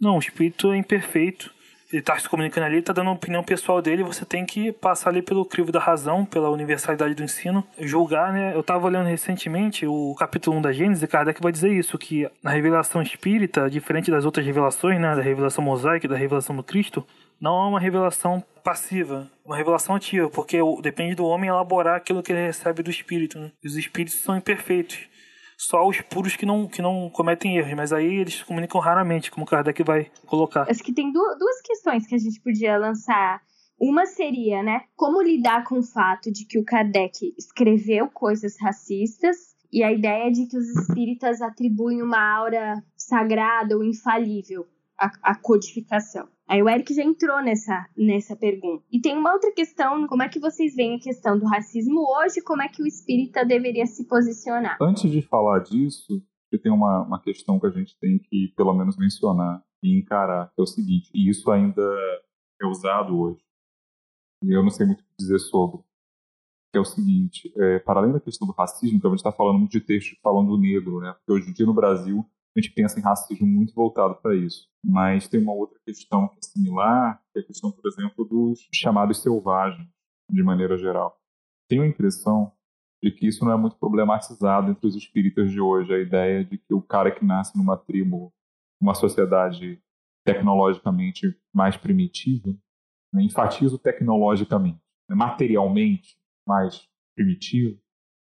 Não, o espírito é imperfeito. Ele está se comunicando ali, está dando a opinião pessoal dele, você tem que passar ali pelo crivo da razão, pela universalidade do ensino, julgar, né? Eu estava olhando recentemente o capítulo 1 da Gênesis, e Kardec vai dizer isso, que na revelação espírita, diferente das outras revelações, né, da revelação mosaica da revelação do Cristo, não é uma revelação passiva, uma revelação ativa, porque depende do homem elaborar aquilo que ele recebe do espírito. Né? Os espíritos são imperfeitos. Só os puros que não, que não cometem erros, mas aí eles comunicam raramente, como o Kardec vai colocar. Acho que tem duas questões que a gente podia lançar. Uma seria, né, como lidar com o fato de que o Kardec escreveu coisas racistas e a ideia de que os espíritas atribuem uma aura sagrada ou infalível à, à codificação. Aí o Eric já entrou nessa, nessa pergunta. E tem uma outra questão, como é que vocês veem a questão do racismo hoje, como é que o espírita deveria se posicionar? Antes de falar disso, tem uma, uma questão que a gente tem que, pelo menos, mencionar e encarar, que é o seguinte, e isso ainda é usado hoje, e eu não sei muito o que dizer sobre, que é o seguinte, é, para além da questão do racismo, que a gente está falando muito de textos falando do negro, né? porque hoje em dia no Brasil a gente pensa em racismo muito voltado para isso. Mas tem uma outra questão que é similar, que é a questão, por exemplo, dos chamados selvagens, de maneira geral. Tenho a impressão de que isso não é muito problematizado entre os espíritas de hoje, a ideia de que o cara que nasce numa tribo, uma sociedade tecnologicamente mais primitiva, né, enfatizo tecnologicamente, né, materialmente mais primitivo,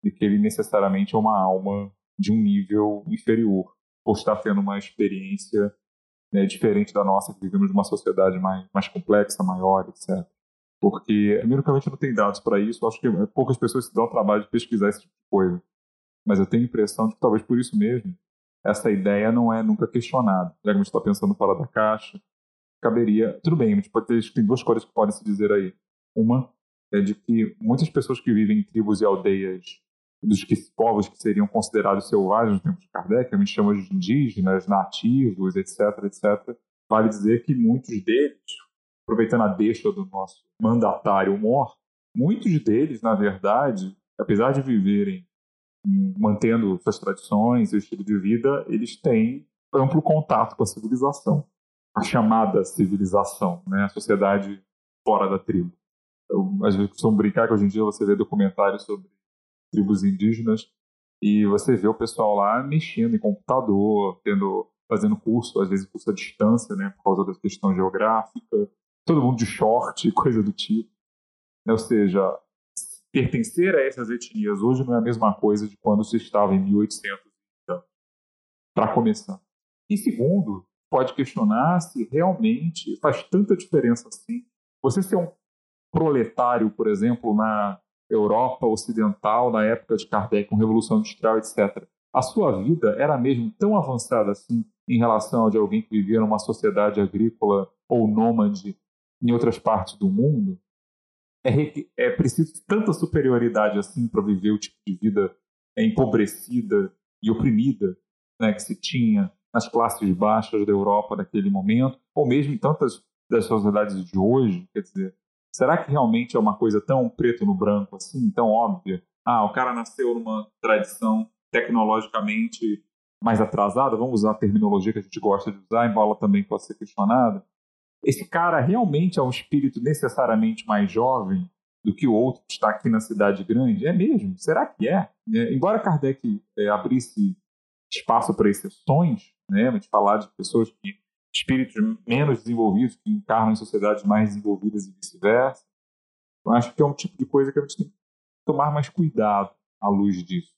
de que ele necessariamente é uma alma de um nível inferior, ou está tendo uma experiência né, diferente da nossa, que vivemos numa sociedade mais, mais complexa, maior, etc. Porque, primeiro que a gente não tem dados para isso, acho que poucas pessoas se dão o trabalho de pesquisar esse tipo de coisa. Mas eu tenho a impressão de que talvez por isso mesmo, essa ideia não é nunca questionada. Já que a gente está pensando fora da caixa, caberia. Tudo bem, a gente pode ter, tem duas coisas que podem se dizer aí. Uma é de que muitas pessoas que vivem em tribos e aldeias dos que, povos que seriam considerados selvagens no tempo de Kardec, a gente chama de indígenas, nativos, etc, etc. Vale dizer que muitos deles, aproveitando a deixa do nosso mandatário Mor, muitos deles, na verdade, apesar de viverem mantendo suas tradições e estilo de vida, eles têm amplo contato com a civilização, a chamada civilização, né? a sociedade fora da tribo. Eu, às vezes costumo brincar que hoje em dia você vê documentários sobre tribos indígenas e você vê o pessoal lá mexendo em computador, tendo, fazendo curso, às vezes curso à distância, né, por causa da questão geográfica, todo mundo de short, coisa do tipo. Ou seja, pertencer a essas etnias hoje não é a mesma coisa de quando se estava em 1800, então, para começar. E segundo, pode questionar se realmente faz tanta diferença assim você ser um proletário, por exemplo, na Europa Ocidental, na época de Kardec, com Revolução Industrial, etc., a sua vida era mesmo tão avançada assim em relação a de alguém que vivia numa sociedade agrícola ou nômade em outras partes do mundo? É, é preciso tanta superioridade assim para viver o tipo de vida empobrecida e oprimida né, que se tinha nas classes baixas da Europa naquele momento, ou mesmo em tantas das sociedades de hoje, quer dizer, será que realmente é uma coisa tão preto no branco assim, tão óbvia? Ah, o cara nasceu numa tradição tecnologicamente mais atrasada, vamos usar a terminologia que a gente gosta de usar, embora também possa ser questionada. Esse cara realmente é um espírito necessariamente mais jovem do que o outro que está aqui na cidade grande? É mesmo? Será que é? é embora Kardec é, abrisse espaço para exceções, né, de falar de pessoas que espíritos menos desenvolvidos que encarnam em sociedades mais desenvolvidas e vice-versa. Eu acho que é um tipo de coisa que a gente tem que tomar mais cuidado à luz disso.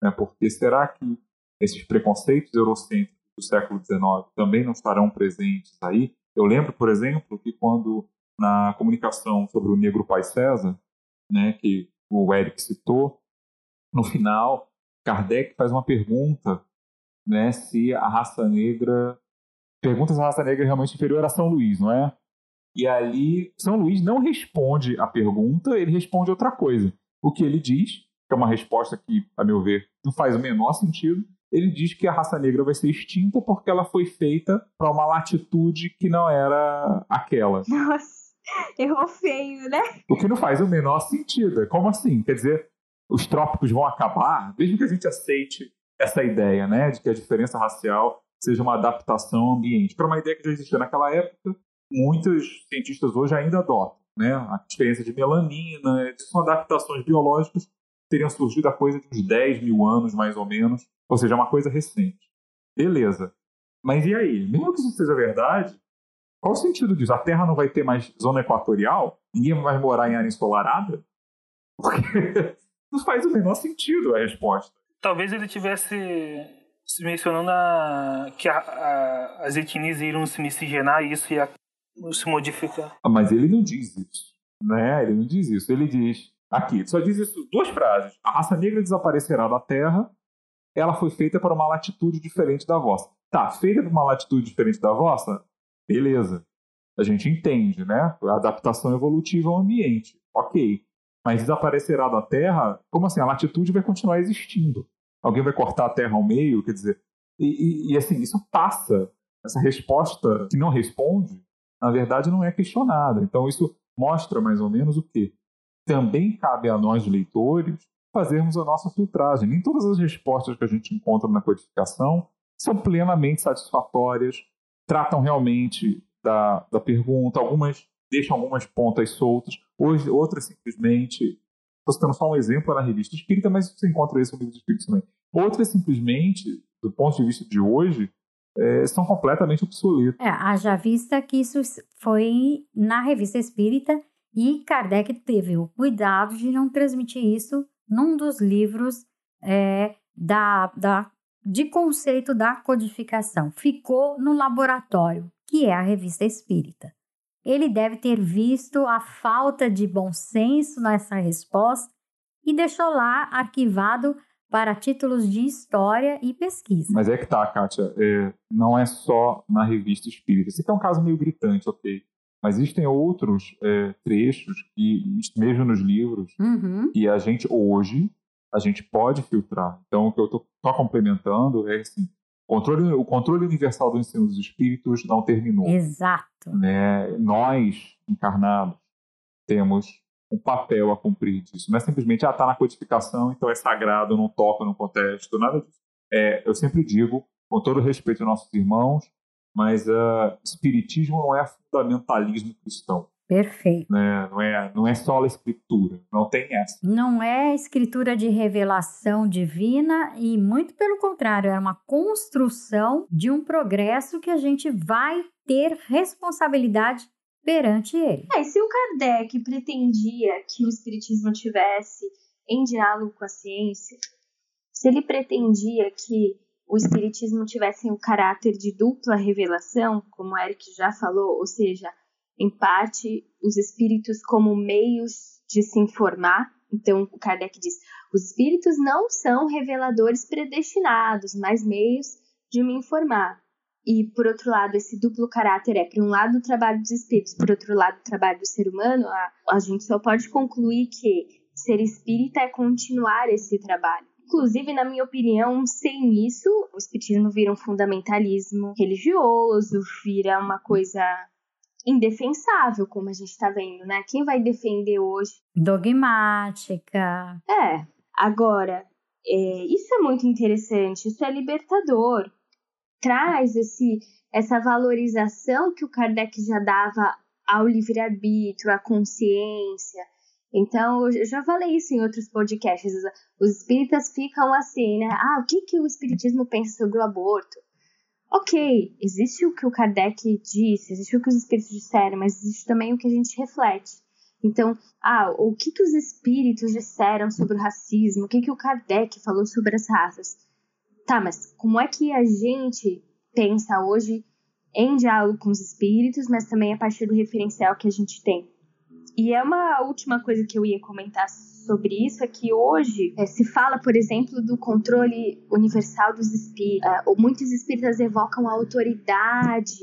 Né? Porque será que esses preconceitos eurocêntricos do século XIX também não estarão presentes aí? Eu lembro, por exemplo, que quando na comunicação sobre o negro pai César, né, que o Eric citou, no final, Kardec faz uma pergunta né, se a raça negra pergunta se a raça negra é realmente inferior a São Luís, não é? E ali, São Luís não responde a pergunta, ele responde outra coisa. O que ele diz, que é uma resposta que, a meu ver, não faz o menor sentido, ele diz que a raça negra vai ser extinta porque ela foi feita para uma latitude que não era aquela. Nossa, errou feio, né? O que não faz o menor sentido. Como assim? Quer dizer, os trópicos vão acabar? Mesmo que a gente aceite essa ideia, né, de que a diferença racial seja uma adaptação ao ambiente. Para uma ideia que já existia naquela época, muitos cientistas hoje ainda adotam. Né? A diferença de melanina, são adaptações biológicas que teriam surgido a coisa de uns 10 mil anos, mais ou menos, ou seja, uma coisa recente. Beleza. Mas e aí? Mesmo que isso seja verdade, qual o sentido disso? A Terra não vai ter mais zona equatorial? Ninguém vai morar em área ensolarada? Porque não faz o menor sentido a resposta. Talvez ele tivesse mencionando a, que a, a, as etnias iriam se miscigenar e isso ia se modificar. Ah, mas ele não diz isso. Né? Ele não diz isso. Ele diz. Aqui, só diz isso duas frases. A raça negra desaparecerá da Terra. Ela foi feita para uma latitude diferente da vossa. Tá, feita para uma latitude diferente da vossa? Beleza. A gente entende, né? A adaptação evolutiva ao ambiente. Ok. Mas desaparecerá da Terra? Como assim? A latitude vai continuar existindo alguém vai cortar a terra ao meio, quer dizer. E, e, e, assim, isso passa. Essa resposta que não responde, na verdade, não é questionada. Então, isso mostra mais ou menos o quê? Também cabe a nós, leitores, fazermos a nossa filtragem. Nem todas as respostas que a gente encontra na codificação são plenamente satisfatórias, tratam realmente da, da pergunta, algumas deixam algumas pontas soltas, outras simplesmente. Estou citando só um exemplo na revista Espírita, mas você encontra isso no livro de Espírito também. Outras simplesmente, do ponto de vista de hoje, é, são completamente obsoletas. É, haja vista que isso foi na revista Espírita e Kardec teve o cuidado de não transmitir isso num dos livros é, da, da, de conceito da codificação. Ficou no laboratório, que é a revista Espírita. Ele deve ter visto a falta de bom senso nessa resposta e deixou lá arquivado para títulos de história e pesquisa. Mas é que tá, Kátia, é, não é só na revista espírita. Esse aqui é um caso meio gritante, ok. Mas existem outros é, trechos, que, mesmo nos livros, uhum. que a gente hoje a gente pode filtrar. Então, o que eu estou complementando é assim, controle, o controle universal do ensino dos espíritos não terminou. Exato. Né? Nós, encarnados, temos um papel a cumprir disso. Não é simplesmente, ah, está na codificação, então é sagrado, não toco, não contesto, nada disso. É, eu sempre digo, com todo respeito aos nossos irmãos, mas uh, espiritismo não é fundamentalismo cristão. Perfeito. Né? Não, é, não é só a escritura, não tem essa. Não é escritura de revelação divina e, muito pelo contrário, é uma construção de um progresso que a gente vai ter responsabilidade perante ele. É, e se o Kardec pretendia que o Espiritismo tivesse em diálogo com a ciência, se ele pretendia que o Espiritismo tivesse o um caráter de dupla revelação, como o Eric já falou, ou seja, em parte, os espíritos como meios de se informar. Então, o Kardec diz: os espíritos não são reveladores predestinados, mas meios de me informar. E, por outro lado, esse duplo caráter é, por um lado, o trabalho dos espíritos, por outro lado, o trabalho do ser humano, a, a gente só pode concluir que ser espírita é continuar esse trabalho. Inclusive, na minha opinião, sem isso, o espiritismo vira um fundamentalismo religioso, vira uma coisa indefensável, como a gente tá vendo, né? Quem vai defender hoje? Dogmática. É. Agora, é, isso é muito interessante, isso é libertador traz esse, essa valorização que o Kardec já dava ao livre-arbítrio, à consciência. Então, eu já falei isso em outros podcasts. Os espíritas ficam assim, né? Ah, o que, que o espiritismo pensa sobre o aborto? Ok, existe o que o Kardec disse, existe o que os espíritos disseram, mas existe também o que a gente reflete. Então, ah, o que, que os espíritos disseram sobre o racismo? O que, que o Kardec falou sobre as raças? Tá, mas como é que a gente pensa hoje em diálogo com os espíritos, mas também a partir do referencial que a gente tem? E é uma última coisa que eu ia comentar sobre isso é que hoje é, se fala, por exemplo, do controle universal dos espíritos. É, ou muitos espíritas evocam a autoridade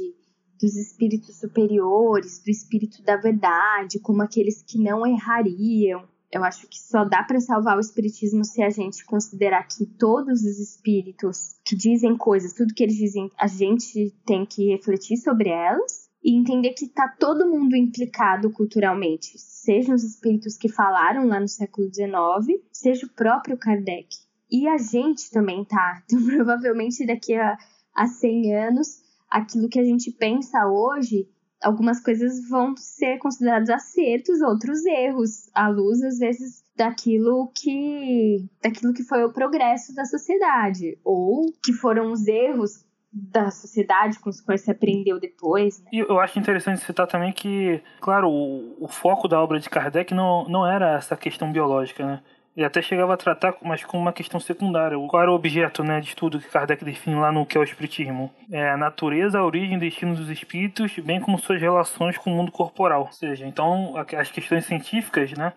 dos espíritos superiores, do espírito da verdade, como aqueles que não errariam. Eu acho que só dá para salvar o espiritismo se a gente considerar que todos os espíritos que dizem coisas, tudo que eles dizem, a gente tem que refletir sobre elas e entender que tá todo mundo implicado culturalmente, sejam os espíritos que falaram lá no século XIX, seja o próprio Kardec. E a gente também tá. Então, provavelmente daqui a, a 100 anos, aquilo que a gente pensa hoje algumas coisas vão ser consideradas acertos, outros erros, à luz às vezes daquilo que daquilo que foi o progresso da sociedade ou que foram os erros da sociedade com os quais se aprendeu depois. Né? E eu acho interessante citar também que, claro, o, o foco da obra de Kardec não, não era essa questão biológica, né? Ele até chegava a tratar, mas com uma questão secundária. Qual era o objeto né, de estudo que Kardec define lá no que é o Espiritismo? É a natureza, a origem e destino dos espíritos, bem como suas relações com o mundo corporal. Ou seja, então as questões científicas, né,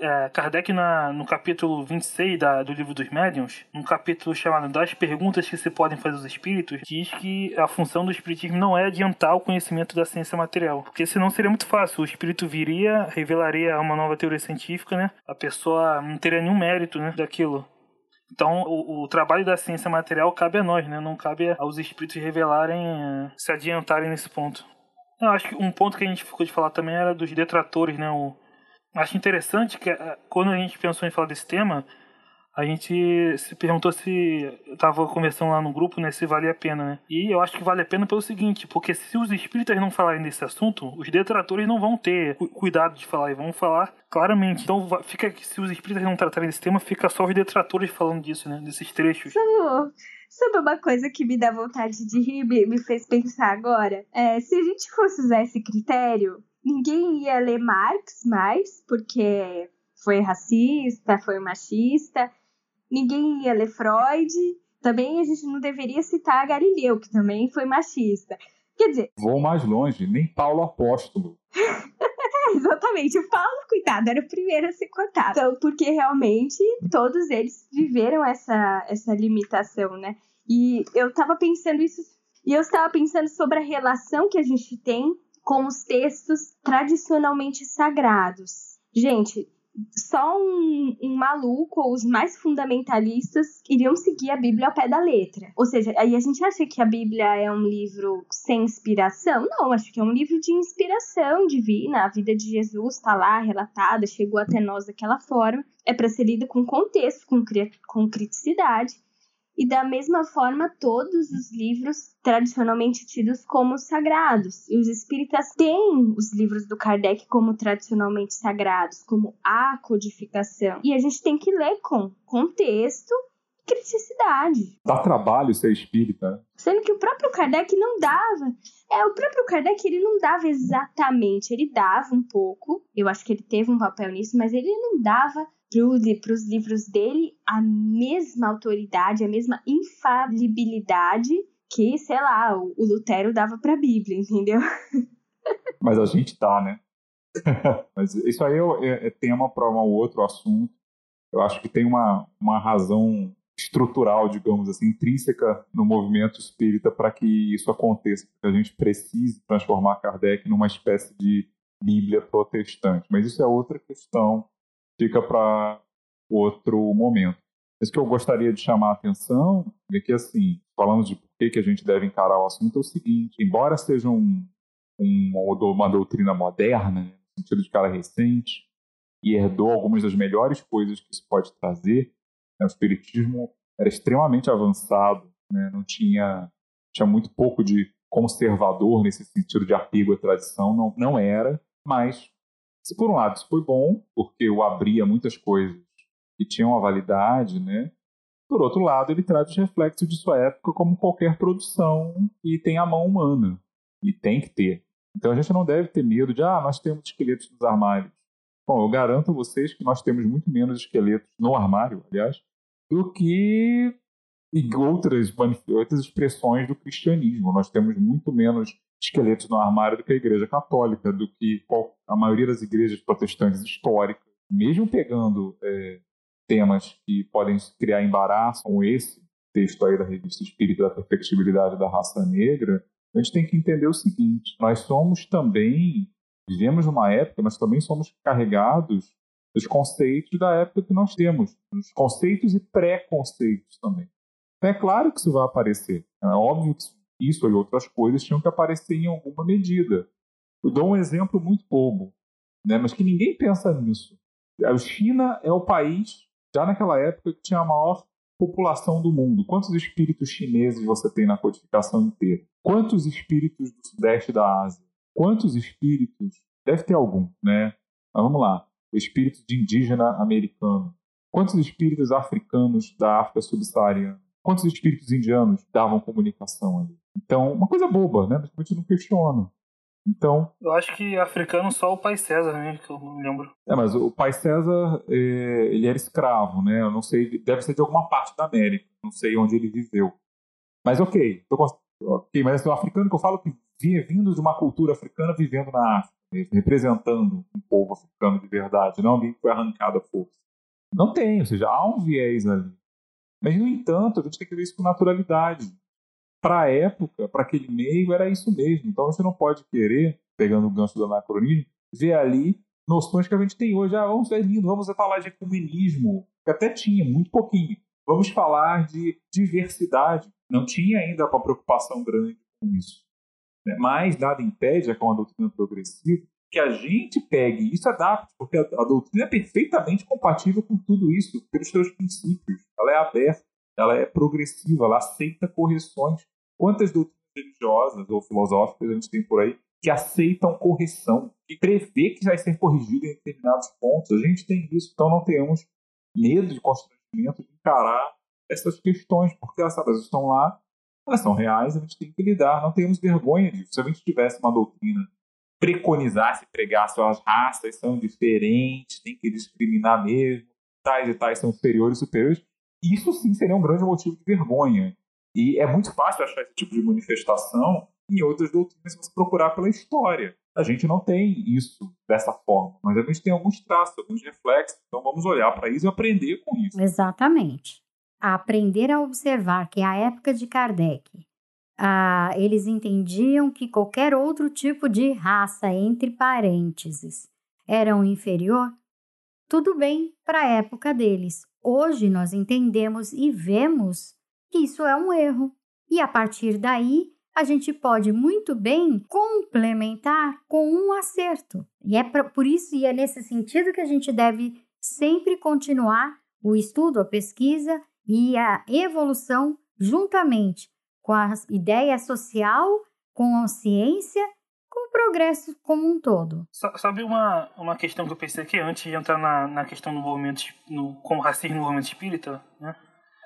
é, Kardec, na, no capítulo 26 da, do livro dos médiuns, um capítulo chamado Das Perguntas que se podem fazer aos espíritos, diz que a função do espiritismo não é adiantar o conhecimento da ciência material, porque senão seria muito fácil. O espírito viria, revelaria uma nova teoria científica, né? A pessoa não teria nenhum mérito né, daquilo. Então, o, o, trabalho da ciência material cabe a nós, né? Não cabe aos espíritos revelarem, é, se adiantarem nesse ponto. Eu acho que um ponto que a gente ficou de falar também era dos detratores, né? O, Acho interessante que eh, quando a gente pensou em falar desse tema, a gente se perguntou se eu tava conversando lá no grupo, né, se valia a pena, né? E eu acho que vale a pena pelo seguinte, porque se os espíritas não falarem desse assunto, os detratores não vão ter cuidado de falar e vão falar claramente. Então fica se os espíritas não tratarem desse tema, fica só os detratores falando disso, né, desses trechos. Sabe, uma coisa que me dá vontade de rir, me fez pensar agora? É, se a gente fosse usar esse critério, ninguém ia ler Marx mais, porque foi racista, foi machista, ninguém ia ler Freud. Também a gente não deveria citar Galileu, que também foi machista. Quer dizer. Vou mais longe, nem Paulo Apóstolo. Exatamente, o Paulo, cuidado, era o primeiro a ser cotado. Então, porque realmente todos eles viveram essa, essa limitação, né? E eu tava pensando isso, e eu estava pensando sobre a relação que a gente tem com os textos tradicionalmente sagrados. Gente, só um, um, maluco ou os mais fundamentalistas iriam seguir a Bíblia ao pé da letra. Ou seja, aí a gente acha que a Bíblia é um livro sem inspiração? Não, acho que é um livro de inspiração divina. A vida de Jesus está lá relatada, chegou até nós daquela forma. É para ser lido com contexto, com, com criticidade. E da mesma forma, todos os livros tradicionalmente tidos como sagrados. E os espíritas têm os livros do Kardec como tradicionalmente sagrados, como a codificação. E a gente tem que ler com contexto e criticidade. Dá trabalho ser espírita. Né? Sendo que o próprio Kardec não dava. É, o próprio Kardec ele não dava exatamente, ele dava um pouco. Eu acho que ele teve um papel nisso, mas ele não dava para os livros dele a mesma autoridade, a mesma infalibilidade que, sei lá, o, Lutero dava para a Bíblia, entendeu? Mas a gente tá, né? Mas isso aí é, é, é tema para um outro assunto. Eu acho que tem uma, uma razão estrutural, digamos assim, intrínseca no movimento espírita para que isso aconteça, a gente precise transformar Kardec numa espécie de Bíblia protestante. Mas isso é outra questão fica para outro momento. Isso que eu gostaria de chamar a atenção é que, assim, falando de por que, que a gente deve encarar o assunto, é o seguinte: embora seja um, um, uma doutrina moderna, né, no sentido de cara recente, e herdou algumas das melhores coisas que isso pode trazer, né, o Espiritismo era extremamente avançado, né, não tinha, tinha muito pouco de conservador nesse sentido de apego à tradição, não, não era, mas se por um lado isso foi bom, porque o abria muitas coisas que tinham uma validade, né? Por outro lado, ele traz os reflexos de sua época como qualquer produção que tem a mão humana. E tem que ter. Então a gente não deve ter medo de, ah, nós temos esqueletos nos armários. Bom, eu garanto a vocês que nós temos muito menos esqueletos no armário, aliás, do que outras, outras expressões do cristianismo. Nós temos muito menos esqueletos no armário do que a Igreja Católica, do que a maioria das igrejas protestantes históricas. Mesmo pegando é, temas que podem criar embaraço, como esse texto aí da Revista Espírita da Perfectibilidade da Raça Negra, a gente tem que entender o seguinte: nós somos também, vivemos numa época, nós também somos carregados dos conceitos da época que nós temos, dos conceitos e pré-conceitos também. Então, é claro que isso vai aparecer. É óbvio que isso e outras coisas tinham que aparecer em alguma medida. Eu dou um exemplo muito bobo, né, mas que ninguém pensa nisso. A China é o país, já naquela época, que tinha a maior população do mundo. Quantos espíritos chineses você tem na codificação inteira? Quantos espíritos do sudeste da Ásia? Quantos espíritos? Deve ter algum, né? Mas vamos lá. O espírito de indígena americano. Quantos espíritos africanos da África subsaariana? Quantos espíritos indianos davam comunicação ali? Então, uma coisa boba, né? A gente não questiona. Então. Eu acho que africano só o pai César, né? Que eu não lembro. É, mas o pai César, é, ele era escravo, né? Eu não sei, deve ser de alguma parte da América. Não sei onde ele viveu. Mas ok, tô, ok, mas é o africano que eu falo que vinha vindo de uma cultura africana vivendo na África, representando um povo africano de verdade, não alguém que foi arrancado à força. Não tem, ou seja, há um viés ali. Mas, no entanto, a gente tem que ver isso com naturalidade para a época, para aquele meio, era isso mesmo. Então você não pode querer, pegando o gancho do anacronismo, ver ali noções que a gente tem hoje. Ah, vamos ser lindo, vamos falar de ecumenismo, que até tinha, muito pouquinho. Vamos falar de diversidade. Não tinha ainda uma preocupação grande com isso. Né? Mas nada impede, é com a doutrina progressiva, que a gente pegue isso adapte, porque a, doutrina é perfeitamente compatível com tudo isso, pelos seus princípios. Ela é aberta, ela é progressiva, ela aceita correções. Quantas doutrinas religiosas ou filosóficas a gente tem por aí que aceitam correção, que prevê que vai ser corrigido em determinados pontos? A gente tem isso, então não tenhamos medo de constrangimento de encarar essas questões, porque elas, elas estão lá, elas são reais, a gente tem que lidar, não temos vergonha disso. Se a gente tivesse uma doutrina preconizasse, pregasse as raças são diferentes, tem que discriminar mesmo, tais e tais são superiores e superiores, isso sim seria um grande motivo de vergonha. E é muito fácil achar esse tipo de manifestação em outras doutrinas se você procurar pela história. A gente não tem isso dessa forma, mas a gente tem alguns traços, alguns reflexos, então vamos olhar para isso e aprender com isso. Exatamente. aprender a observar que a época de Kardec ah, eles entendiam que qualquer outro tipo de raça, entre parênteses, era um inferior, tudo bem para a época deles. Hoje nós entendemos e vemos que isso é um erro. E a partir daí, a gente pode muito bem complementar com um acerto. E é por isso e é nesse sentido que a gente deve sempre continuar o estudo, a pesquisa e a evolução juntamente com a ideia social, com a ciência, progresso como um todo. Sabe uma, uma questão que eu pensei aqui, antes de entrar na, na questão do movimento, no, como racismo no movimento espírita, né?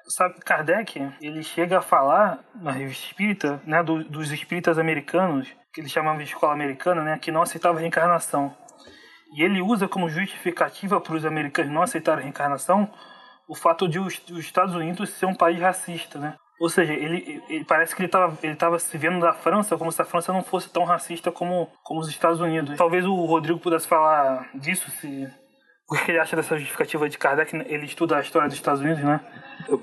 Sabe, Kardec, ele chega a falar na revista espírita, né, do, dos espíritas americanos, que ele chamava de escola americana, né, que não aceitava reencarnação. E ele usa como justificativa para os americanos não aceitarem a reencarnação o fato de os, os Estados Unidos ser um país racista, né? Ou seja, ele, ele parece que ele estava ele tava se vendo da França como se a França não fosse tão racista como, como os Estados Unidos. Talvez o Rodrigo pudesse falar disso, se o que ele acha dessa justificativa de Kardec. Ele estuda a história dos Estados Unidos, né?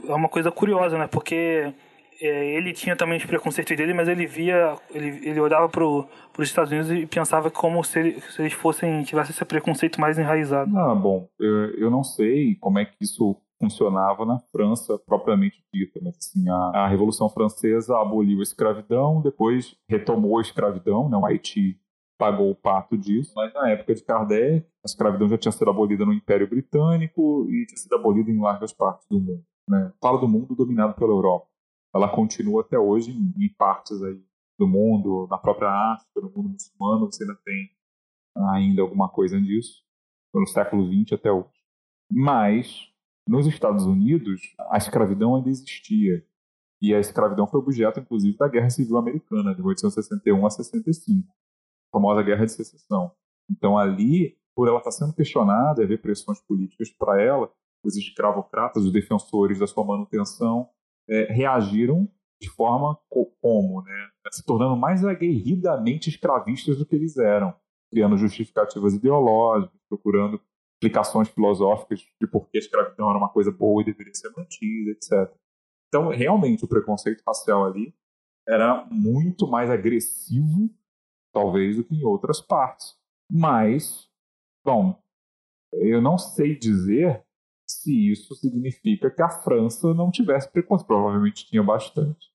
É uma coisa curiosa, né? Porque é, ele tinha também os preconceitos dele, mas ele via, ele, ele olhava para os Estados Unidos e pensava como se, ele, se eles fossem tivessem esse preconceito mais enraizado. Ah, bom, eu, eu não sei como é que isso funcionava na França propriamente dita. Mas, assim, a, a, Revolução Francesa aboliu a escravidão, depois retomou a escravidão, né? o Haiti pagou o pato disso, mas na época de Kardec, a escravidão já tinha sido abolida no Império Britânico e tinha sido abolida em largas partes do mundo. Né? Fala do mundo dominado pela Europa. Ela continua até hoje em, em partes aí do mundo, na própria África, no mundo muçulmano, você ainda tem ainda alguma coisa disso, no século XX até hoje. Mas nos Estados Unidos, a escravidão ainda existia. E a escravidão foi objeto, inclusive, da Guerra Civil Americana, de 1861 a 65, a famosa Guerra de Secessão. Então, ali, por ela estar sendo questionada e haver pressões políticas para ela, os escravocratas, os defensores da sua manutenção, é, reagiram de forma co como, né? se tornando mais aguerridamente escravistas do que eles eram, criando justificativas ideológicas, procurando explicações filosóficas de por que a escravidão era uma coisa boa e deveria ser mantida, etc. Então, realmente, o preconceito racial ali era muito mais agressivo, talvez, do que em outras partes. Mas, bom, eu não sei dizer se isso significa que a França não tivesse preconceito. Provavelmente tinha bastante.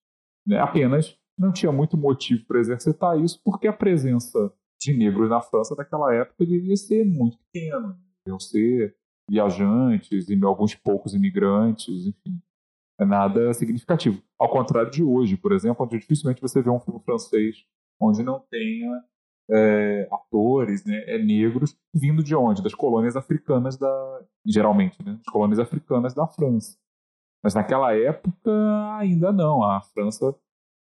Né? Apenas não tinha muito motivo para exercitar isso, porque a presença de negros na França naquela época devia ser muito pequena deviam ser viajantes e alguns poucos imigrantes, enfim. É nada significativo. Ao contrário de hoje, por exemplo, onde dificilmente você vê um filme francês onde não tenha é, atores né, é, negros vindo de onde? Das colônias africanas da. Geralmente, né? Das colônias africanas da França. Mas naquela época ainda não. A França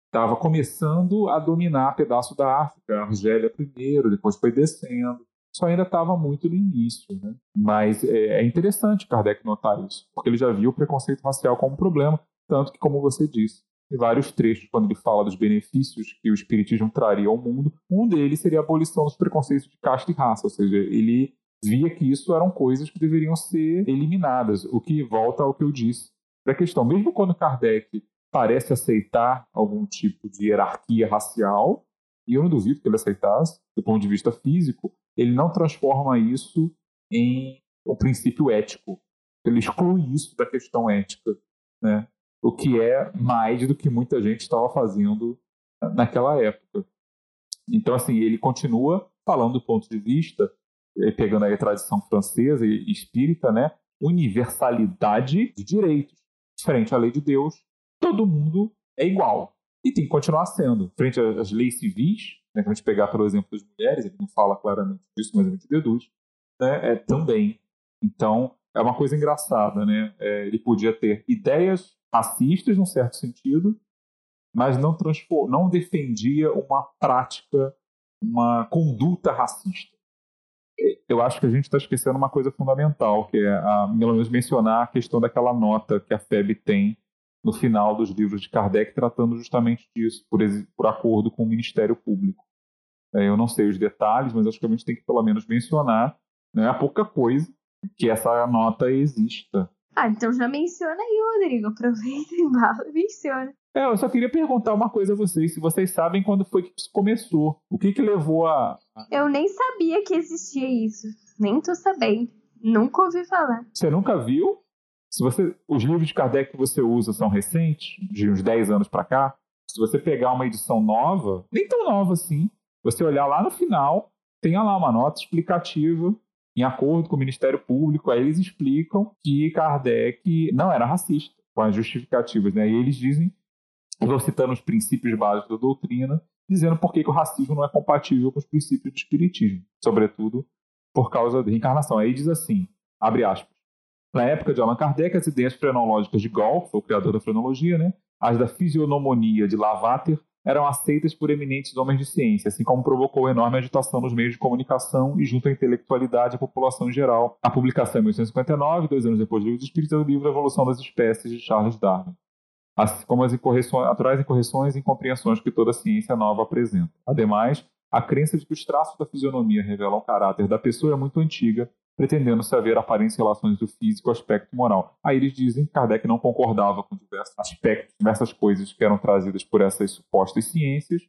estava começando a dominar pedaço da África, a Argélia primeiro, depois foi descendo isso ainda estava muito no início. Né? Mas é, é interessante Kardec notar isso, porque ele já viu o preconceito racial como um problema, tanto que, como você disse, em vários trechos, quando ele fala dos benefícios que o Espiritismo traria ao mundo, um deles seria a abolição dos preconceitos de casta e raça, ou seja, ele via que isso eram coisas que deveriam ser eliminadas, o que volta ao que eu disse da questão. Mesmo quando Kardec parece aceitar algum tipo de hierarquia racial, e eu não duvido que ele aceitasse, do ponto de vista físico, ele não transforma isso em um princípio ético. Ele exclui isso da questão ética, né? o que é mais do que muita gente estava fazendo naquela época. Então, assim, ele continua falando do ponto de vista, pegando aí a tradição francesa e espírita, né? Universalidade de direitos. Frente à lei de Deus, todo mundo é igual. E tem que continuar sendo. Frente às leis civis, né, que a gente pegar pelo exemplo das mulheres, ele não fala claramente disso, mas a gente deduz, né, é, também. Então, é uma coisa engraçada, né? É, ele podia ter ideias racistas, num certo sentido, mas não, não defendia uma prática, uma conduta racista. Eu acho que a gente está esquecendo uma coisa fundamental, que é, a, pelo menos, mencionar a questão daquela nota que a FEB tem no final dos livros de Kardec, tratando justamente disso, por, por acordo com o Ministério Público. É, eu não sei os detalhes, mas acho que a gente tem que, pelo menos, mencionar, né, a pouca coisa, que essa nota exista. Ah, então já menciona aí, Rodrigo. Aproveita e bala menciona. É, eu só queria perguntar uma coisa a vocês, se vocês sabem quando foi que isso começou. O que que levou a... Eu nem sabia que existia isso. Nem tô sabendo. Nunca ouvi falar. Você nunca viu? Se você, os livros de Kardec que você usa são recentes, de uns 10 anos para cá. Se você pegar uma edição nova, nem tão nova assim, você olhar lá no final, tem lá uma nota explicativa em acordo com o Ministério Público, aí eles explicam que Kardec não era racista, com as justificativas, né? E eles dizem, vão citando os princípios básicos da doutrina, dizendo por que, que o racismo não é compatível com os princípios do espiritismo, sobretudo por causa da reencarnação. Aí diz assim, abre aspas, na época de Allan Kardec, as ideias frenológicas de Gall, que foi o criador da frenologia, né? as da fisionomonia de Lavater, eram aceitas por eminentes homens de ciência, assim como provocou enorme agitação nos meios de comunicação e junto à intelectualidade e à população em geral. A publicação em 1859, dois anos depois do livro dos Espíritos, é o livro Evolução das Espécies de Charles Darwin, assim como as incorreções, naturais incorreções e incompreensões que toda ciência nova apresenta. Ademais, a crença de que os traços da fisionomia revelam o caráter da pessoa é muito antiga pretendendo-se haver aparência em relações do físico aspecto moral. Aí eles dizem que Kardec não concordava com diversos aspectos, diversas coisas que eram trazidas por essas supostas ciências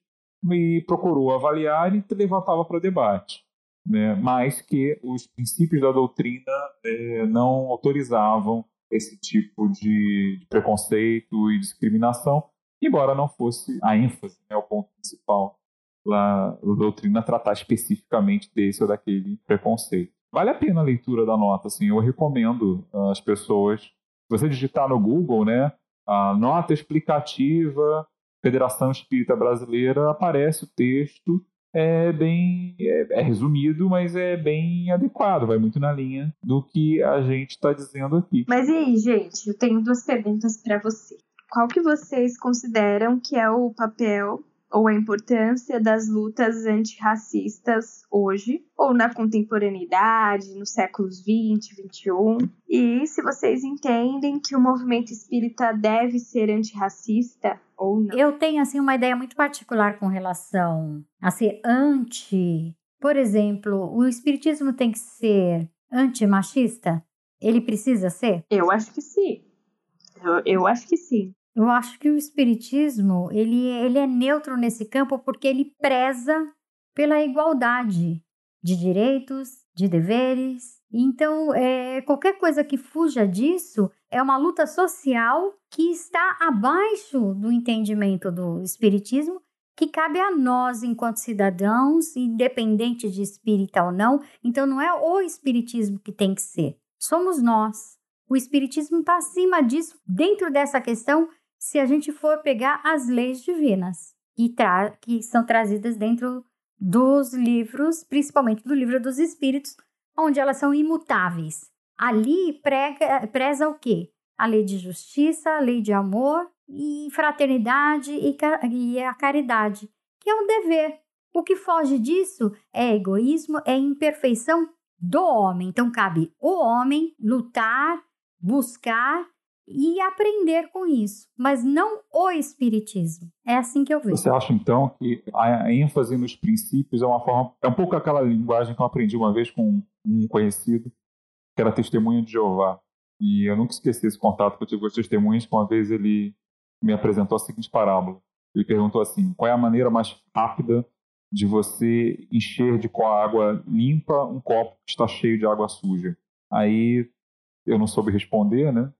e procurou avaliar e levantava para debate. Né? Mas que os princípios da doutrina é, não autorizavam esse tipo de, de, preconceito e discriminação, embora não fosse a ênfase, né, o ponto principal lá da doutrina tratar especificamente desse ou daquele preconceito. Vale a pena a leitura da nota, assim, eu recomendo às pessoas. Se você digitar no Google, né, a nota explicativa Federação Espírita Brasileira, aparece o texto, é bem é, é resumido, mas é bem adequado, vai muito na linha do que a gente está dizendo aqui. Mas e aí, gente, eu tenho duas perguntas para você. Qual que vocês consideram que é o papel ou a importância das lutas antirracistas hoje, ou na contemporaneidade, nos séculos 20, 21, e se vocês entendem que o movimento espírita deve ser antirracista ou não. Eu tenho assim uma ideia muito particular com relação a ser anti. Por exemplo, o espiritismo tem que ser antimachista? Ele precisa ser? Eu acho que sim. Eu, eu acho que sim. Eu acho que o espiritismo ele, ele é neutro nesse campo porque ele preza pela igualdade de direitos, de deveres. Então, é, qualquer coisa que fuja disso é uma luta social que está abaixo do entendimento do espiritismo, que cabe a nós enquanto cidadãos, independente de espírita ou não. Então, não é o espiritismo que tem que ser, somos nós. O espiritismo está acima disso, dentro dessa questão se a gente for pegar as leis divinas que, que são trazidas dentro dos livros, principalmente do livro dos Espíritos, onde elas são imutáveis. Ali prega, preza o quê? A lei de justiça, a lei de amor e fraternidade e, e a caridade, que é um dever. O que foge disso é egoísmo, é imperfeição do homem. Então, cabe o homem lutar, buscar e aprender com isso, mas não o espiritismo. É assim que eu vejo. Você acha então que a ênfase nos princípios é uma forma, é um pouco aquela linguagem que eu aprendi uma vez com um conhecido, que era testemunha de Jeová. E eu nunca esqueci esse contato que eu tive com os testemunhas, que uma vez ele me apresentou a seguinte parábola. Ele perguntou assim: qual é a maneira mais rápida de você encher de água limpa um copo que está cheio de água suja? Aí eu não soube responder, né?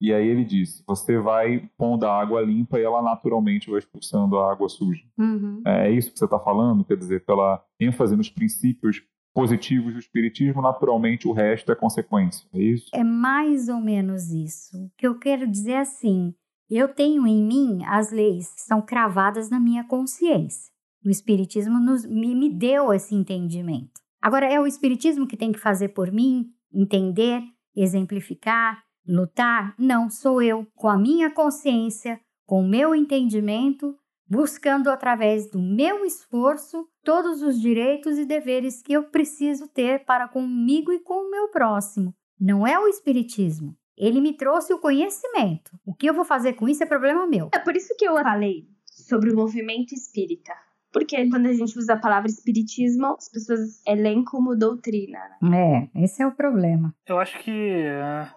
E aí ele disse: você vai pondo a água limpa e ela naturalmente vai expulsando a água suja. Uhum. É isso que você está falando? Quer dizer, pela ênfase nos princípios positivos do Espiritismo, naturalmente o resto é consequência. É isso? É mais ou menos isso. O que eu quero dizer é assim: eu tenho em mim as leis que são cravadas na minha consciência. O Espiritismo nos, me, me deu esse entendimento. Agora, é o Espiritismo que tem que fazer por mim, entender, exemplificar, lutar? Não, sou eu, com a minha consciência, com o meu entendimento, buscando através do meu esforço todos os direitos e deveres que eu preciso ter para comigo e com o meu próximo. Não é o Espiritismo. Ele me trouxe o conhecimento. O que eu vou fazer com isso é problema meu. É por isso que eu falei sobre o movimento espírita. Porque quando a gente usa a palavra espiritismo, as pessoas leem como doutrina. Né? É, esse é o problema. Eu acho que é,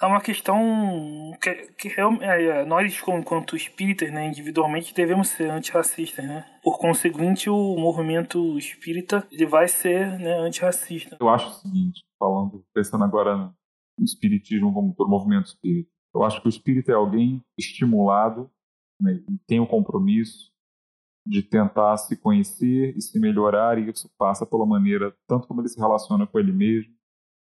é uma questão que, que é, é, nós, enquanto espíritas, né, individualmente, devemos ser antirracistas, né? Por conseguinte, o movimento espírita ele vai ser né, antirracista. Eu acho o seguinte, falando, pensando agora no espiritismo como todo movimento espírita, eu acho que o espírita é alguém estimulado né, e tem o um compromisso de tentar se conhecer e se melhorar, e isso passa pela maneira, tanto como ele se relaciona com ele mesmo,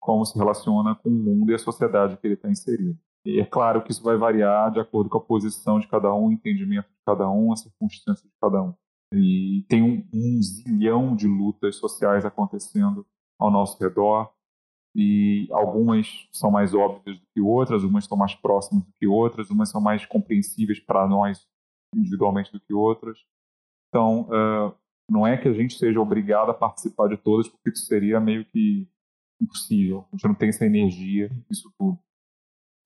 como se relaciona com o mundo e a sociedade que ele está inserido. E é claro que isso vai variar de acordo com a posição de cada um, o entendimento de cada um, a circunstância de cada um. E tem um, um zilhão de lutas sociais acontecendo ao nosso redor, e algumas são mais óbvias do que outras, umas são mais próximas do que outras, umas são mais compreensíveis para nós individualmente do que outras. Então, uh, não é que a gente seja obrigado a participar de todas, porque isso seria meio que impossível. A gente não tem essa energia, isso tudo.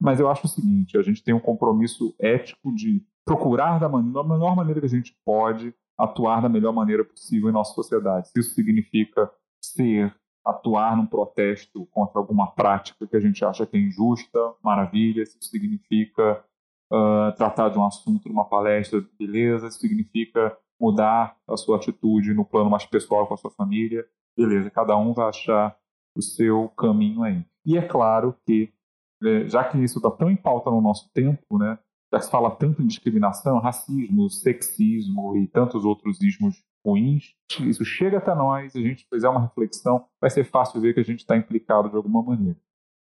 Mas eu acho o seguinte: a gente tem um compromisso ético de procurar da, man da melhor maneira que a gente pode atuar da melhor maneira possível em nossa sociedade. Se isso significa ser, atuar num protesto contra alguma prática que a gente acha que é injusta, maravilha. Se isso significa uh, tratar de um assunto numa palestra, beleza. Se significa mudar a sua atitude no plano mais pessoal com a sua família, beleza, cada um vai achar o seu caminho aí. E é claro que, é, já que isso está tão em pauta no nosso tempo, né, já que se fala tanto em discriminação, racismo, sexismo e tantos outros ismos ruins, isso chega até nós, a gente fizer uma reflexão, vai ser fácil ver que a gente está implicado de alguma maneira.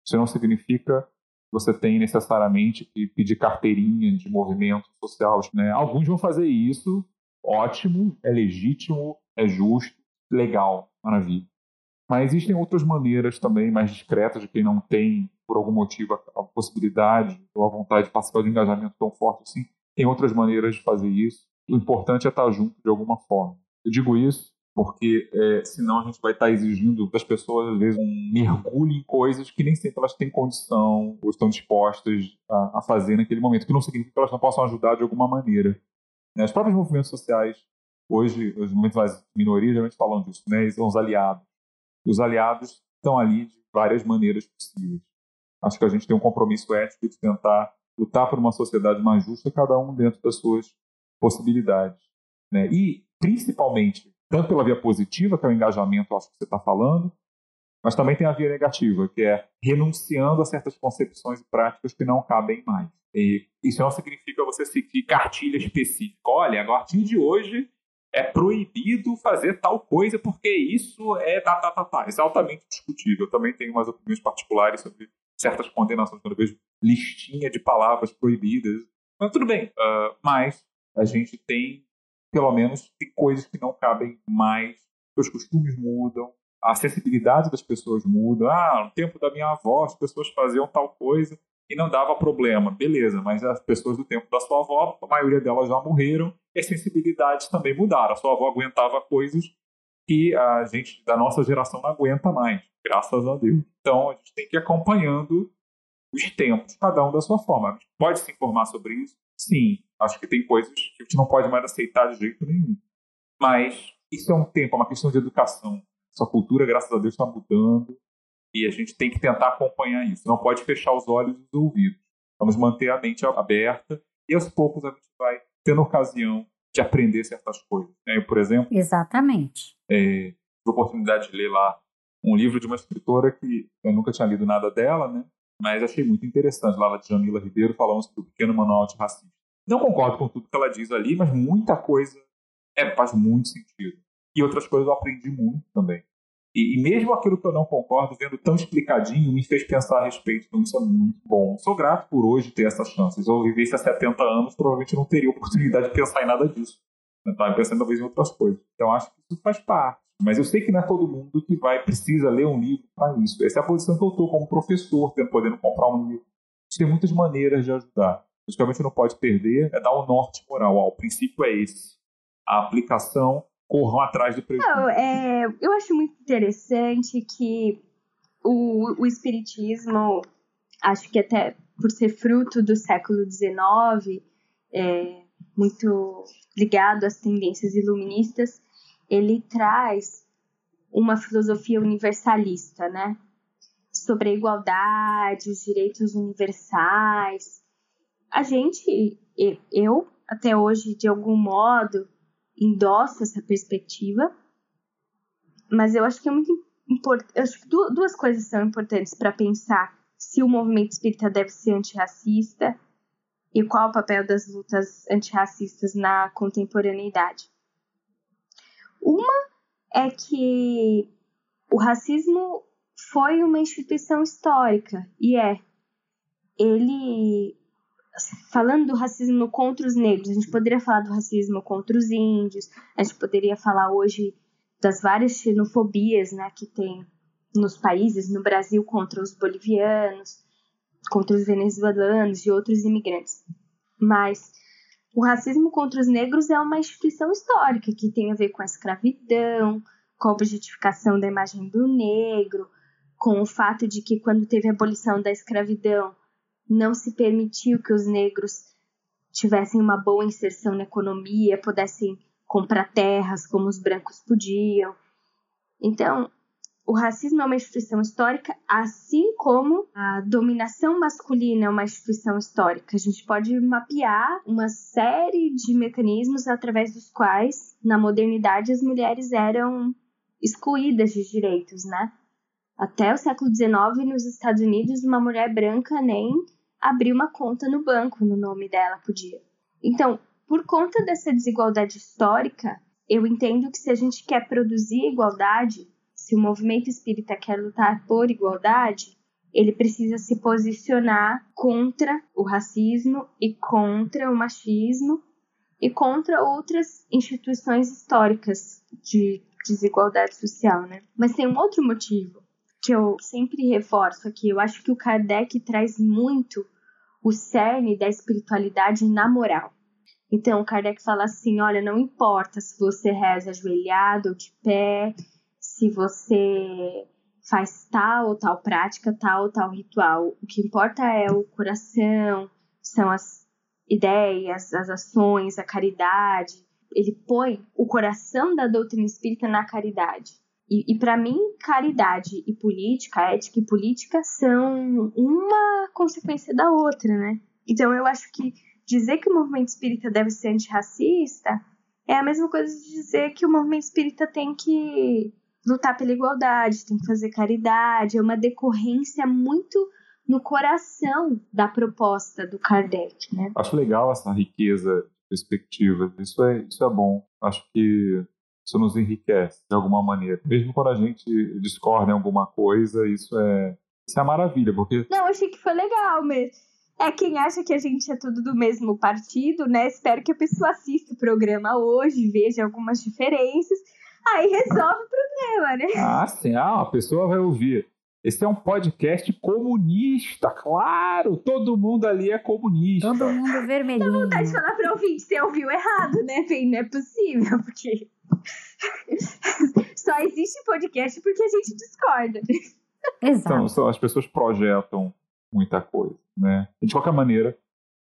Isso não significa que você tem necessariamente que pedir carteirinha de movimento social. Né? Alguns vão fazer isso ótimo, é legítimo, é justo, legal, maravilha. Mas existem outras maneiras também mais discretas de quem não tem, por algum motivo, a, possibilidade ou a vontade de participar de um engajamento tão forte assim. Tem outras maneiras de fazer isso. O importante é estar junto de alguma forma. Eu digo isso porque é, senão a gente vai estar exigindo das pessoas, às vezes, um mergulho em coisas que nem sempre elas têm condição ou estão dispostas a, a fazer naquele momento, que não significa que elas não possam ajudar de alguma maneira. Né? Os próprios movimentos sociais, hoje, os movimentos mais minorias, geralmente falam disso, né? Eles são os aliados. E os aliados estão ali de várias maneiras possíveis. Acho que a gente tem um compromisso ético de tentar lutar por uma sociedade mais justa, cada um dentro das suas possibilidades. Né? E, principalmente, tanto pela via positiva, que é o engajamento, acho que você está falando, mas também tem a via negativa, que é renunciando a certas concepções e práticas que não cabem mais. E isso não significa você seguir cartilha específica. Olha, a partir de hoje é proibido fazer tal coisa porque isso é tá, tá, tá, tá. Isso é altamente discutível. Eu também tenho umas opiniões particulares sobre certas condenações quando eu vejo listinha de palavras proibidas. Mas tudo bem. Uh, mas a gente tem, pelo menos, tem coisas que não cabem mais. Os costumes mudam, a sensibilidade das pessoas muda. Ah, no tempo da minha avó, as pessoas faziam tal coisa e não dava problema. Beleza, mas as pessoas do tempo da sua avó, a maioria delas já morreram e as sensibilidades também mudaram. A sua avó aguentava coisas que a gente da nossa geração não aguenta mais, graças a Deus. Então a gente tem que ir acompanhando os tempos, cada um da sua forma. A gente pode se informar sobre isso? Sim, acho que tem coisas que a gente não pode mais aceitar de jeito nenhum. Mas isso é um tempo, é uma questão de educação. Sua cultura, graças a Deus, está mudando e a gente tem que tentar acompanhar isso. Não pode fechar os olhos e os ouvidos. Vamos manter a mente aberta e aos poucos a gente vai tendo ocasião de aprender certas coisas. Né? Eu, por exemplo. Exatamente. É, tive a oportunidade de ler lá um livro de uma escritora que eu nunca tinha lido nada dela, né? mas achei muito interessante lá da Jamila Ribeiro falando sobre o pequeno manual de racismo. Não concordo com tudo que ela diz ali, mas muita coisa é, faz muito sentido. E outras coisas eu aprendi muito também. E, e, mesmo aquilo que eu não concordo, vendo tão explicadinho, me fez pensar a respeito. Então isso é muito bom. Sou grato por hoje ter essas chances. Se eu vivesse há 70 anos, provavelmente não teria oportunidade de pensar em nada disso. Estava pensando talvez em outras coisas. Então acho que isso faz parte. Mas eu sei que não é todo mundo que vai precisa ler um livro para isso. Essa é a posição que eu estou como professor, tendo podendo comprar um livro. Tem muitas maneiras de ajudar. Principalmente não pode perder é dar o um norte moral. O princípio é esse. A aplicação corram atrás do prejuízo. Não, é, eu acho muito interessante que o, o espiritismo, acho que até por ser fruto do século XIX, é, muito ligado às tendências iluministas, ele traz uma filosofia universalista, né? Sobre a igualdade, os direitos universais. A gente, eu até hoje, de algum modo, endosso essa perspectiva, mas eu acho que é muito importante. Acho que duas coisas são importantes para pensar se o movimento espírita deve ser antirracista e qual o papel das lutas antirracistas na contemporaneidade. Uma é que o racismo foi uma instituição histórica e é. Ele falando do racismo contra os negros, a gente poderia falar do racismo contra os índios, a gente poderia falar hoje das várias xenofobias né, que tem nos países, no Brasil contra os bolivianos, contra os venezuelanos e outros imigrantes. Mas o racismo contra os negros é uma instituição histórica que tem a ver com a escravidão, com a objetificação da imagem do negro, com o fato de que quando teve a abolição da escravidão, não se permitiu que os negros tivessem uma boa inserção na economia, pudessem comprar terras como os brancos podiam. Então, o racismo é uma instituição histórica, assim como a dominação masculina é uma instituição histórica. A gente pode mapear uma série de mecanismos através dos quais, na modernidade, as mulheres eram excluídas de direitos, né? Até o século XIX, nos Estados Unidos, uma mulher branca nem abrir uma conta no banco no nome dela podia. Então, por conta dessa desigualdade histórica, eu entendo que se a gente quer produzir igualdade, se o movimento espírita quer lutar por igualdade, ele precisa se posicionar contra o racismo e contra o machismo e contra outras instituições históricas de desigualdade social, né? Mas tem um outro motivo que eu sempre reforço aqui. Eu acho que o Kardec traz muito o cerne da espiritualidade na moral. Então, Kardec fala assim: olha, não importa se você reza ajoelhado ou de pé, se você faz tal ou tal prática, tal ou tal ritual. O que importa é o coração, são as ideias, as ações, a caridade. Ele põe o coração da doutrina espírita na caridade. E, e para mim, caridade e política, ética e política são uma consequência da outra, né? Então eu acho que dizer que o movimento espírita deve ser antirracista é a mesma coisa de dizer que o movimento espírita tem que lutar pela igualdade, tem que fazer caridade, é uma decorrência muito no coração da proposta do Kardec, né? Acho legal essa riqueza de perspectivas, isso é, isso é bom. Acho que isso nos enriquece de alguma maneira. Mesmo quando a gente discorda em alguma coisa, isso é, isso é maravilha, porque... Não, achei que foi legal mesmo. É quem acha que a gente é tudo do mesmo partido, né? Espero que a pessoa assista o programa hoje, veja algumas diferenças, aí resolve o problema, né? Ah, sim. Ah, a pessoa vai ouvir. Esse é um podcast comunista, claro! Todo mundo ali é comunista. Todo mundo vermelhinho. Dá vontade de falar para ouvinte, você ouviu errado, né, Bem, Não é possível, porque Só existe podcast porque a gente discorda. Exato. Então, as pessoas projetam muita coisa, né? De qualquer maneira,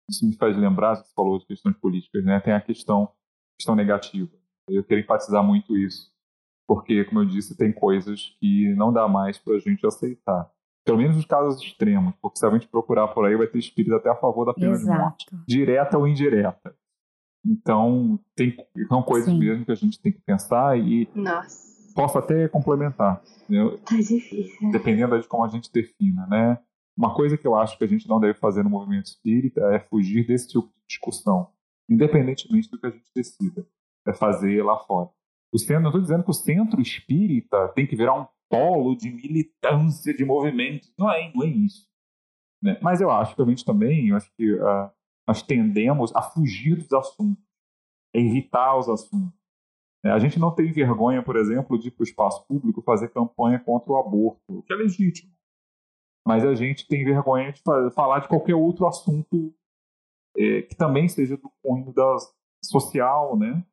isso me faz lembrar, você falou de questões políticas, né? Tem a questão, questão negativa. Eu quero enfatizar muito isso, porque, como eu disse, tem coisas que não dá mais para a gente aceitar. Pelo menos nos casos extremos, porque se a gente procurar por aí, vai ter espírito até a favor da pena Exato. de morte, direta ou indireta. Então, tem, são coisas Sim. mesmo que a gente tem que pensar e Nossa. posso até complementar. Tá difícil. Dependendo de como a gente defina, né? Uma coisa que eu acho que a gente não deve fazer no movimento espírita é fugir desse tipo de discussão, independentemente do que a gente decida, é fazer lá fora. O centro, não estou dizendo que o centro espírita tem que virar um polo de militância, de movimento. Não é, não é isso. Né? Mas eu acho que a gente também, eu acho que uh, nós tendemos a fugir dos assuntos, a evitar os assuntos. É, a gente não tem vergonha, por exemplo, de ir para o espaço público fazer campanha contra o aborto, que é legítimo. Mas a gente tem vergonha de falar de qualquer outro assunto é, que também seja do cunho da social, né?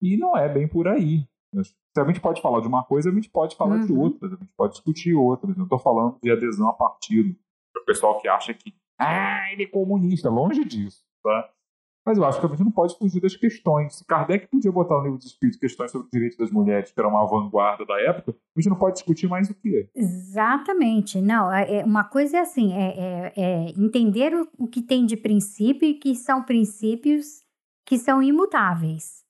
E não é bem por aí. Se a gente pode falar de uma coisa, a gente pode falar uhum. de outras, a gente pode discutir outras. Eu estou falando de adesão a partido. O pessoal que acha que, ah, ele é comunista, longe disso, tá? Mas eu acho que a gente não pode fugir das questões. Se Kardec podia botar no livro de espírito questões sobre o direito das mulheres, que era uma vanguarda da época, a gente não pode discutir mais o que. Exatamente. Não, é, é, uma coisa é assim, é, é, é entender o, o que tem de princípio e que são princípios que são imutáveis.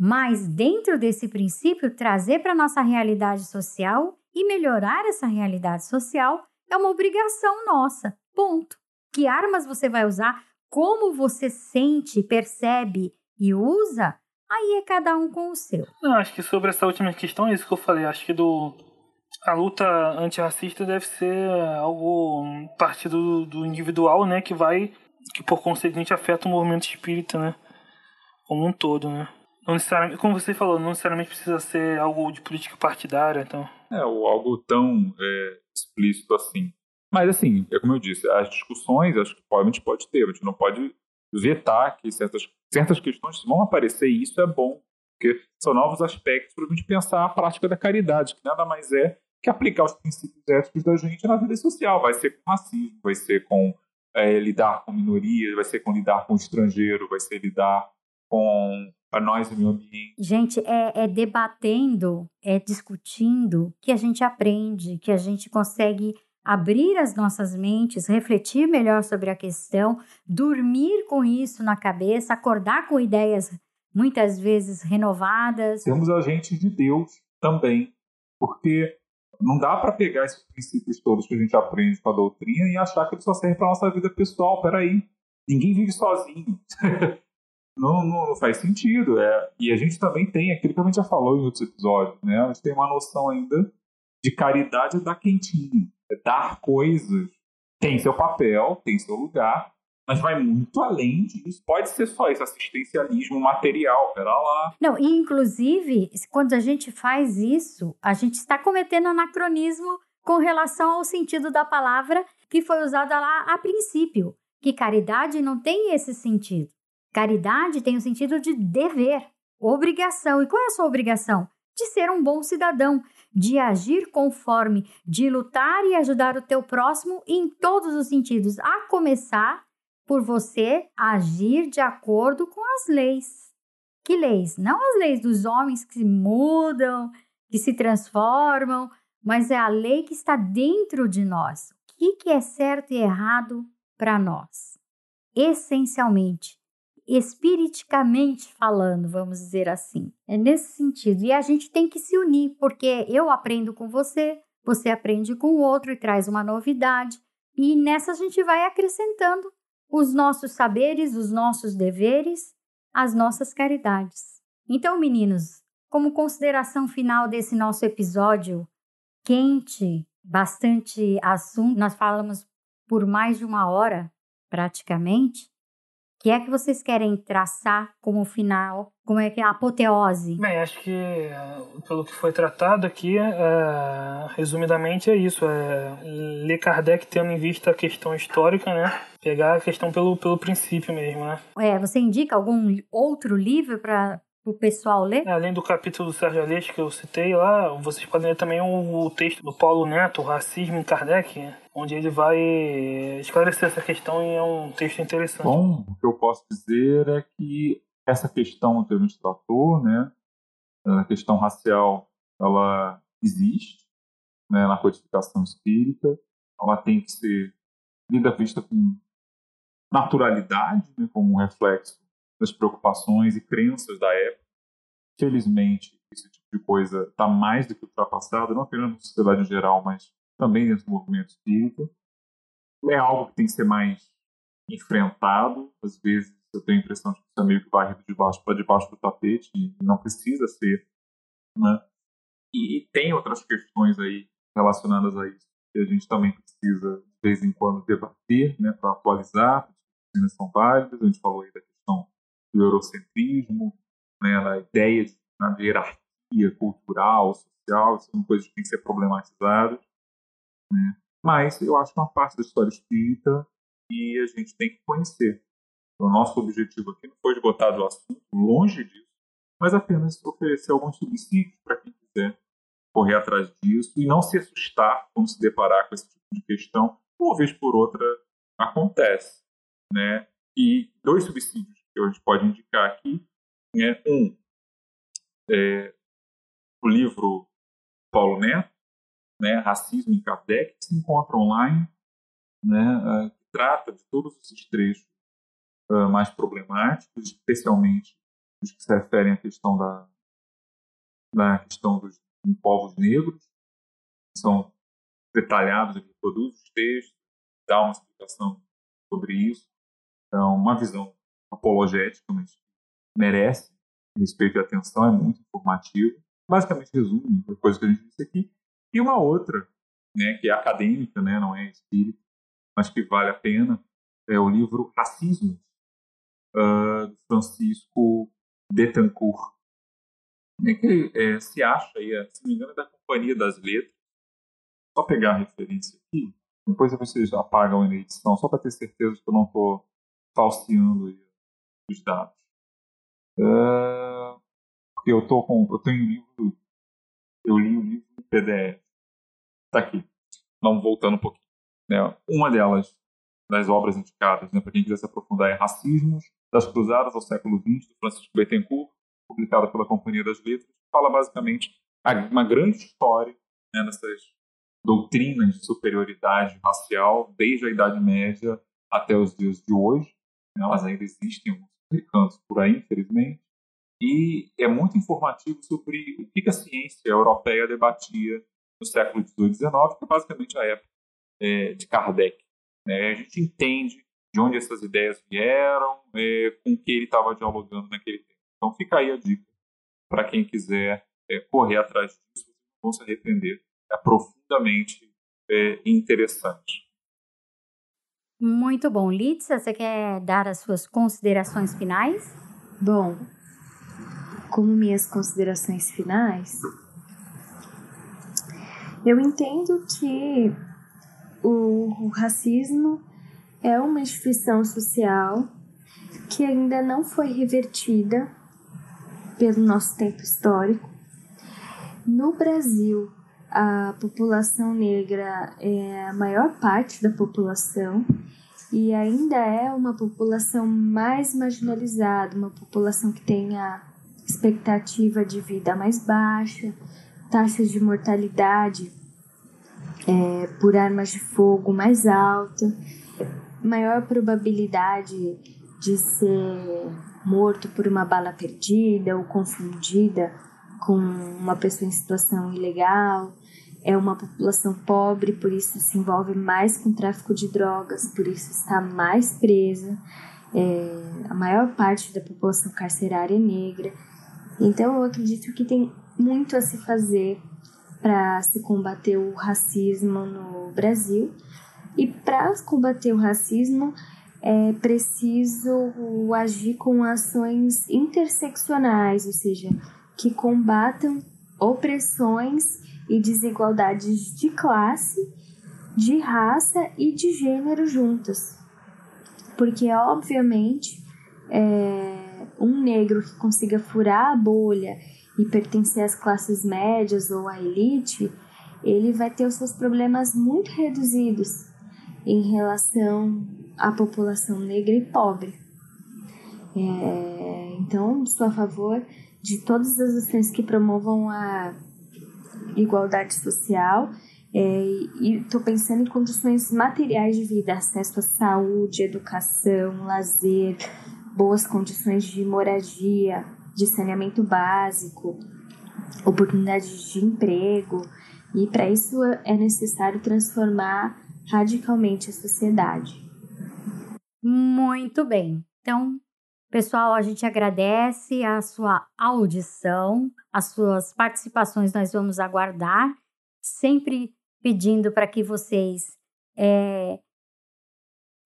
Mas dentro desse princípio, trazer para nossa realidade social e melhorar essa realidade social é uma obrigação nossa. Ponto. Que armas você vai usar? como você sente, percebe e usa, aí é cada um com o seu. Não, acho que sobre essa última questão é isso que eu falei. Acho que do a luta antirracista deve ser algo parte do, do individual, né, que vai que por conseguinte afeta o movimento espírita, né, como um todo, né. Não necessariamente, como você falou, não necessariamente precisa ser algo de política partidária, então. É, ou algo tão é, explícito assim. Mas, assim, é como eu disse, as discussões, acho que a gente pode ter, a gente não pode vetar que certas, certas questões vão aparecer e isso é bom, porque são novos aspectos para a gente pensar a prática da caridade, que nada mais é que aplicar os princípios éticos da gente na vida social. Vai ser com racismo, vai ser com é, lidar com minorias, vai ser com lidar com estrangeiro, vai ser lidar com a nós e o meio ambiente. Gente, é, é debatendo, é discutindo que a gente aprende, que a gente consegue abrir as nossas mentes, refletir melhor sobre a questão, dormir com isso na cabeça, acordar com ideias muitas vezes renovadas. Temos agentes de Deus também, porque não dá para pegar esses princípios todos que a gente aprende com a doutrina e achar que ele só serve para nossa vida pessoal. Peraí, ninguém vive sozinho. não, não, não, faz sentido. É. E a gente também tem aquilo que a gente já falou em outros episódios, né? A gente tem uma noção ainda de caridade da quentinha dar coisas tem seu papel, tem seu lugar, mas vai muito além disso. Pode ser só esse assistencialismo material, pera lá. Não, inclusive, quando a gente faz isso, a gente está cometendo anacronismo com relação ao sentido da palavra que foi usada lá a princípio, que caridade não tem esse sentido. Caridade tem o sentido de dever, obrigação. E qual é a sua obrigação? De ser um bom cidadão, de agir conforme, de lutar e ajudar o teu próximo em todos os sentidos, a começar por você agir de acordo com as leis. Que leis? Não as leis dos homens que mudam, que se transformam, mas é a lei que está dentro de nós. O que é certo e errado para nós? Essencialmente, espiriticamente falando, vamos dizer assim. É nesse sentido. E a gente tem que se unir, porque eu aprendo com você, você aprende com o outro e traz uma novidade. E nessa a gente vai acrescentando os nossos saberes, os nossos deveres, as nossas caridades. Então, meninos, como consideração final desse nosso episódio quente, bastante assunto, nós falamos por mais de uma hora, praticamente que é que vocês querem traçar como final? Como é que é a apoteose? Bem, acho que eh, pelo que foi tratado aqui, é, resumidamente é isso. É ler Kardec tendo em vista a questão histórica, né? Pegar a questão pelo, pelo princípio mesmo, né? É, você indica algum outro livro para o pessoal ler? É, além do capítulo do Sérgio Aleixo que eu citei lá, vocês podem ler também o, o texto do Paulo Neto, Racismo em Kardec, onde ele vai esclarecer essa questão e é um texto interessante. Bom, o que eu posso dizer é que essa questão que a gente tratou, né, a questão racial, ela existe né, na codificação espírita, ela tem que ser lida vista com naturalidade, né, como um reflexo das preocupações e crenças da época. Felizmente, esse tipo de coisa está mais do que ultrapassado, não apenas na sociedade em geral, mas também dentro do movimento espírita. é algo que tem que ser mais enfrentado. Às vezes eu tenho a impressão de que isso é meio que varrido de baixo para debaixo do tapete e não precisa ser. Né? E, e, tem outras questões aí relacionadas a isso que a gente também precisa, de vez em quando, debater né, para atualizar, as discussões são válidas. A gente falou aí da do eurocentrismo, né, da ideia de, de hierarquia cultural, social, são coisas que têm que ser problematizadas. Né? Mas eu acho que é uma parte da história espírita e a gente tem que conhecer. O nosso objetivo aqui não foi esgotar o assunto, longe disso, mas apenas oferecer alguns subsídios para quem quiser correr atrás disso e não se assustar quando se deparar com esse tipo de questão, uma vez por outra acontece. Né? E dois subsídios que a gente pode indicar aqui. Né? Um, é, o livro Paulo Neto, né, Racismo em Kardec, que se encontra online, né, uh, que trata de todos esses trechos uh, mais problemáticos, especialmente os que se referem à questão da, da questão dos povos negros, que são detalhados, ele produz os textos, dá uma explicação sobre isso. Então, uma visão apologética, mas merece respeito e atenção, é muito informativo. Basicamente resume a coisa que a gente disse aqui. E uma outra, né, que é acadêmica, né, não é espírita, mas que vale a pena, é o livro Racismo, uh, de Francisco Betancourt. É que é, se acha, aí, é, se não me engano, é da Companhia das Letras. Só pegar a referência aqui, depois vocês apagam na edição, só para ter certeza que eu não estou falseando os dados. Uh, eu tô com, eu tenho um livro, eu li o livro em PDF. Está aqui. Vamos voltando um pouquinho. Né? Uma delas, das obras indicadas, né, para quem quiser se aprofundar, é Racismos das Cruzadas ao século XX, do Francisco Bettencourt, publicada pela Companhia das Letras, fala basicamente uma grande história né, dessas doutrinas de superioridade racial, desde a Idade Média até os dias de hoje. Elas ainda existem alguns recantos por aí, infelizmente. E é muito informativo sobre o que a ciência europeia debatia no século XVIII e XIX, que é basicamente a época é, de Kardec. Né? A gente entende de onde essas ideias vieram, é, com que ele estava dialogando naquele tempo. Então fica aí a dica para quem quiser é, correr atrás disso, não se arrepender. É profundamente é, interessante. Muito bom. Lídia, você quer dar as suas considerações finais? Bom, como minhas considerações finais, eu entendo que o racismo é uma instituição social que ainda não foi revertida pelo nosso tempo histórico. No Brasil, a população negra é a maior parte da população e ainda é uma população mais marginalizada, uma população que tem a expectativa de vida mais baixa, taxas de mortalidade é, por armas de fogo mais alta, maior probabilidade de ser morto por uma bala perdida ou confundida com uma pessoa em situação ilegal. É uma população pobre, por isso se envolve mais com tráfico de drogas, por isso está mais presa. É, a maior parte da população carcerária é negra. Então eu acredito que tem muito a se fazer para se combater o racismo no Brasil. E para combater o racismo é preciso agir com ações interseccionais, ou seja, que combatam opressões e desigualdades de classe, de raça e de gênero juntas. Porque, obviamente, é, um negro que consiga furar a bolha e pertencer às classes médias ou à elite, ele vai ter os seus problemas muito reduzidos em relação à população negra e pobre. É, então, sou a favor de todas as ações que promovam a igualdade social é, e estou pensando em condições materiais de vida, acesso à saúde, educação, lazer, boas condições de moradia, de saneamento básico, oportunidades de emprego, e para isso é necessário transformar radicalmente a sociedade. Muito bem. Então, pessoal, a gente agradece a sua audição, as suas participações nós vamos aguardar, sempre pedindo para que vocês é,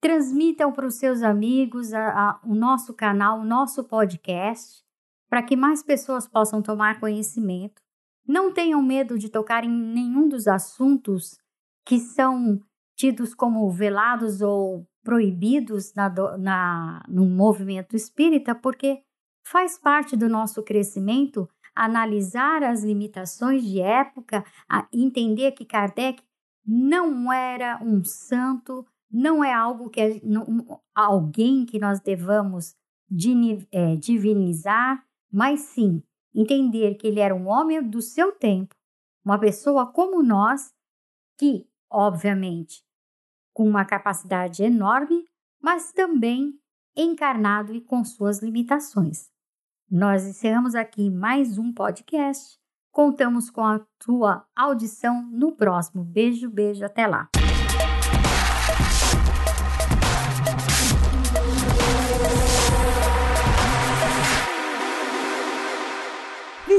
transmitam para os seus amigos a, a, o nosso canal, o nosso podcast, para que mais pessoas possam tomar conhecimento. Não tenham medo de tocar em nenhum dos assuntos que são tidos como velados ou proibidos na, na, no movimento espírita, porque faz parte do nosso crescimento analisar as limitações de época, entender que Kardec não era um santo, não é algo que não, alguém que nós devamos é, divinizar, mas sim entender que ele era um homem do seu tempo, uma pessoa como nós, que, obviamente, com uma capacidade enorme, mas também encarnado e com suas limitações. Nós encerramos aqui mais um podcast. Contamos com a tua audição no próximo. Beijo, beijo, até lá.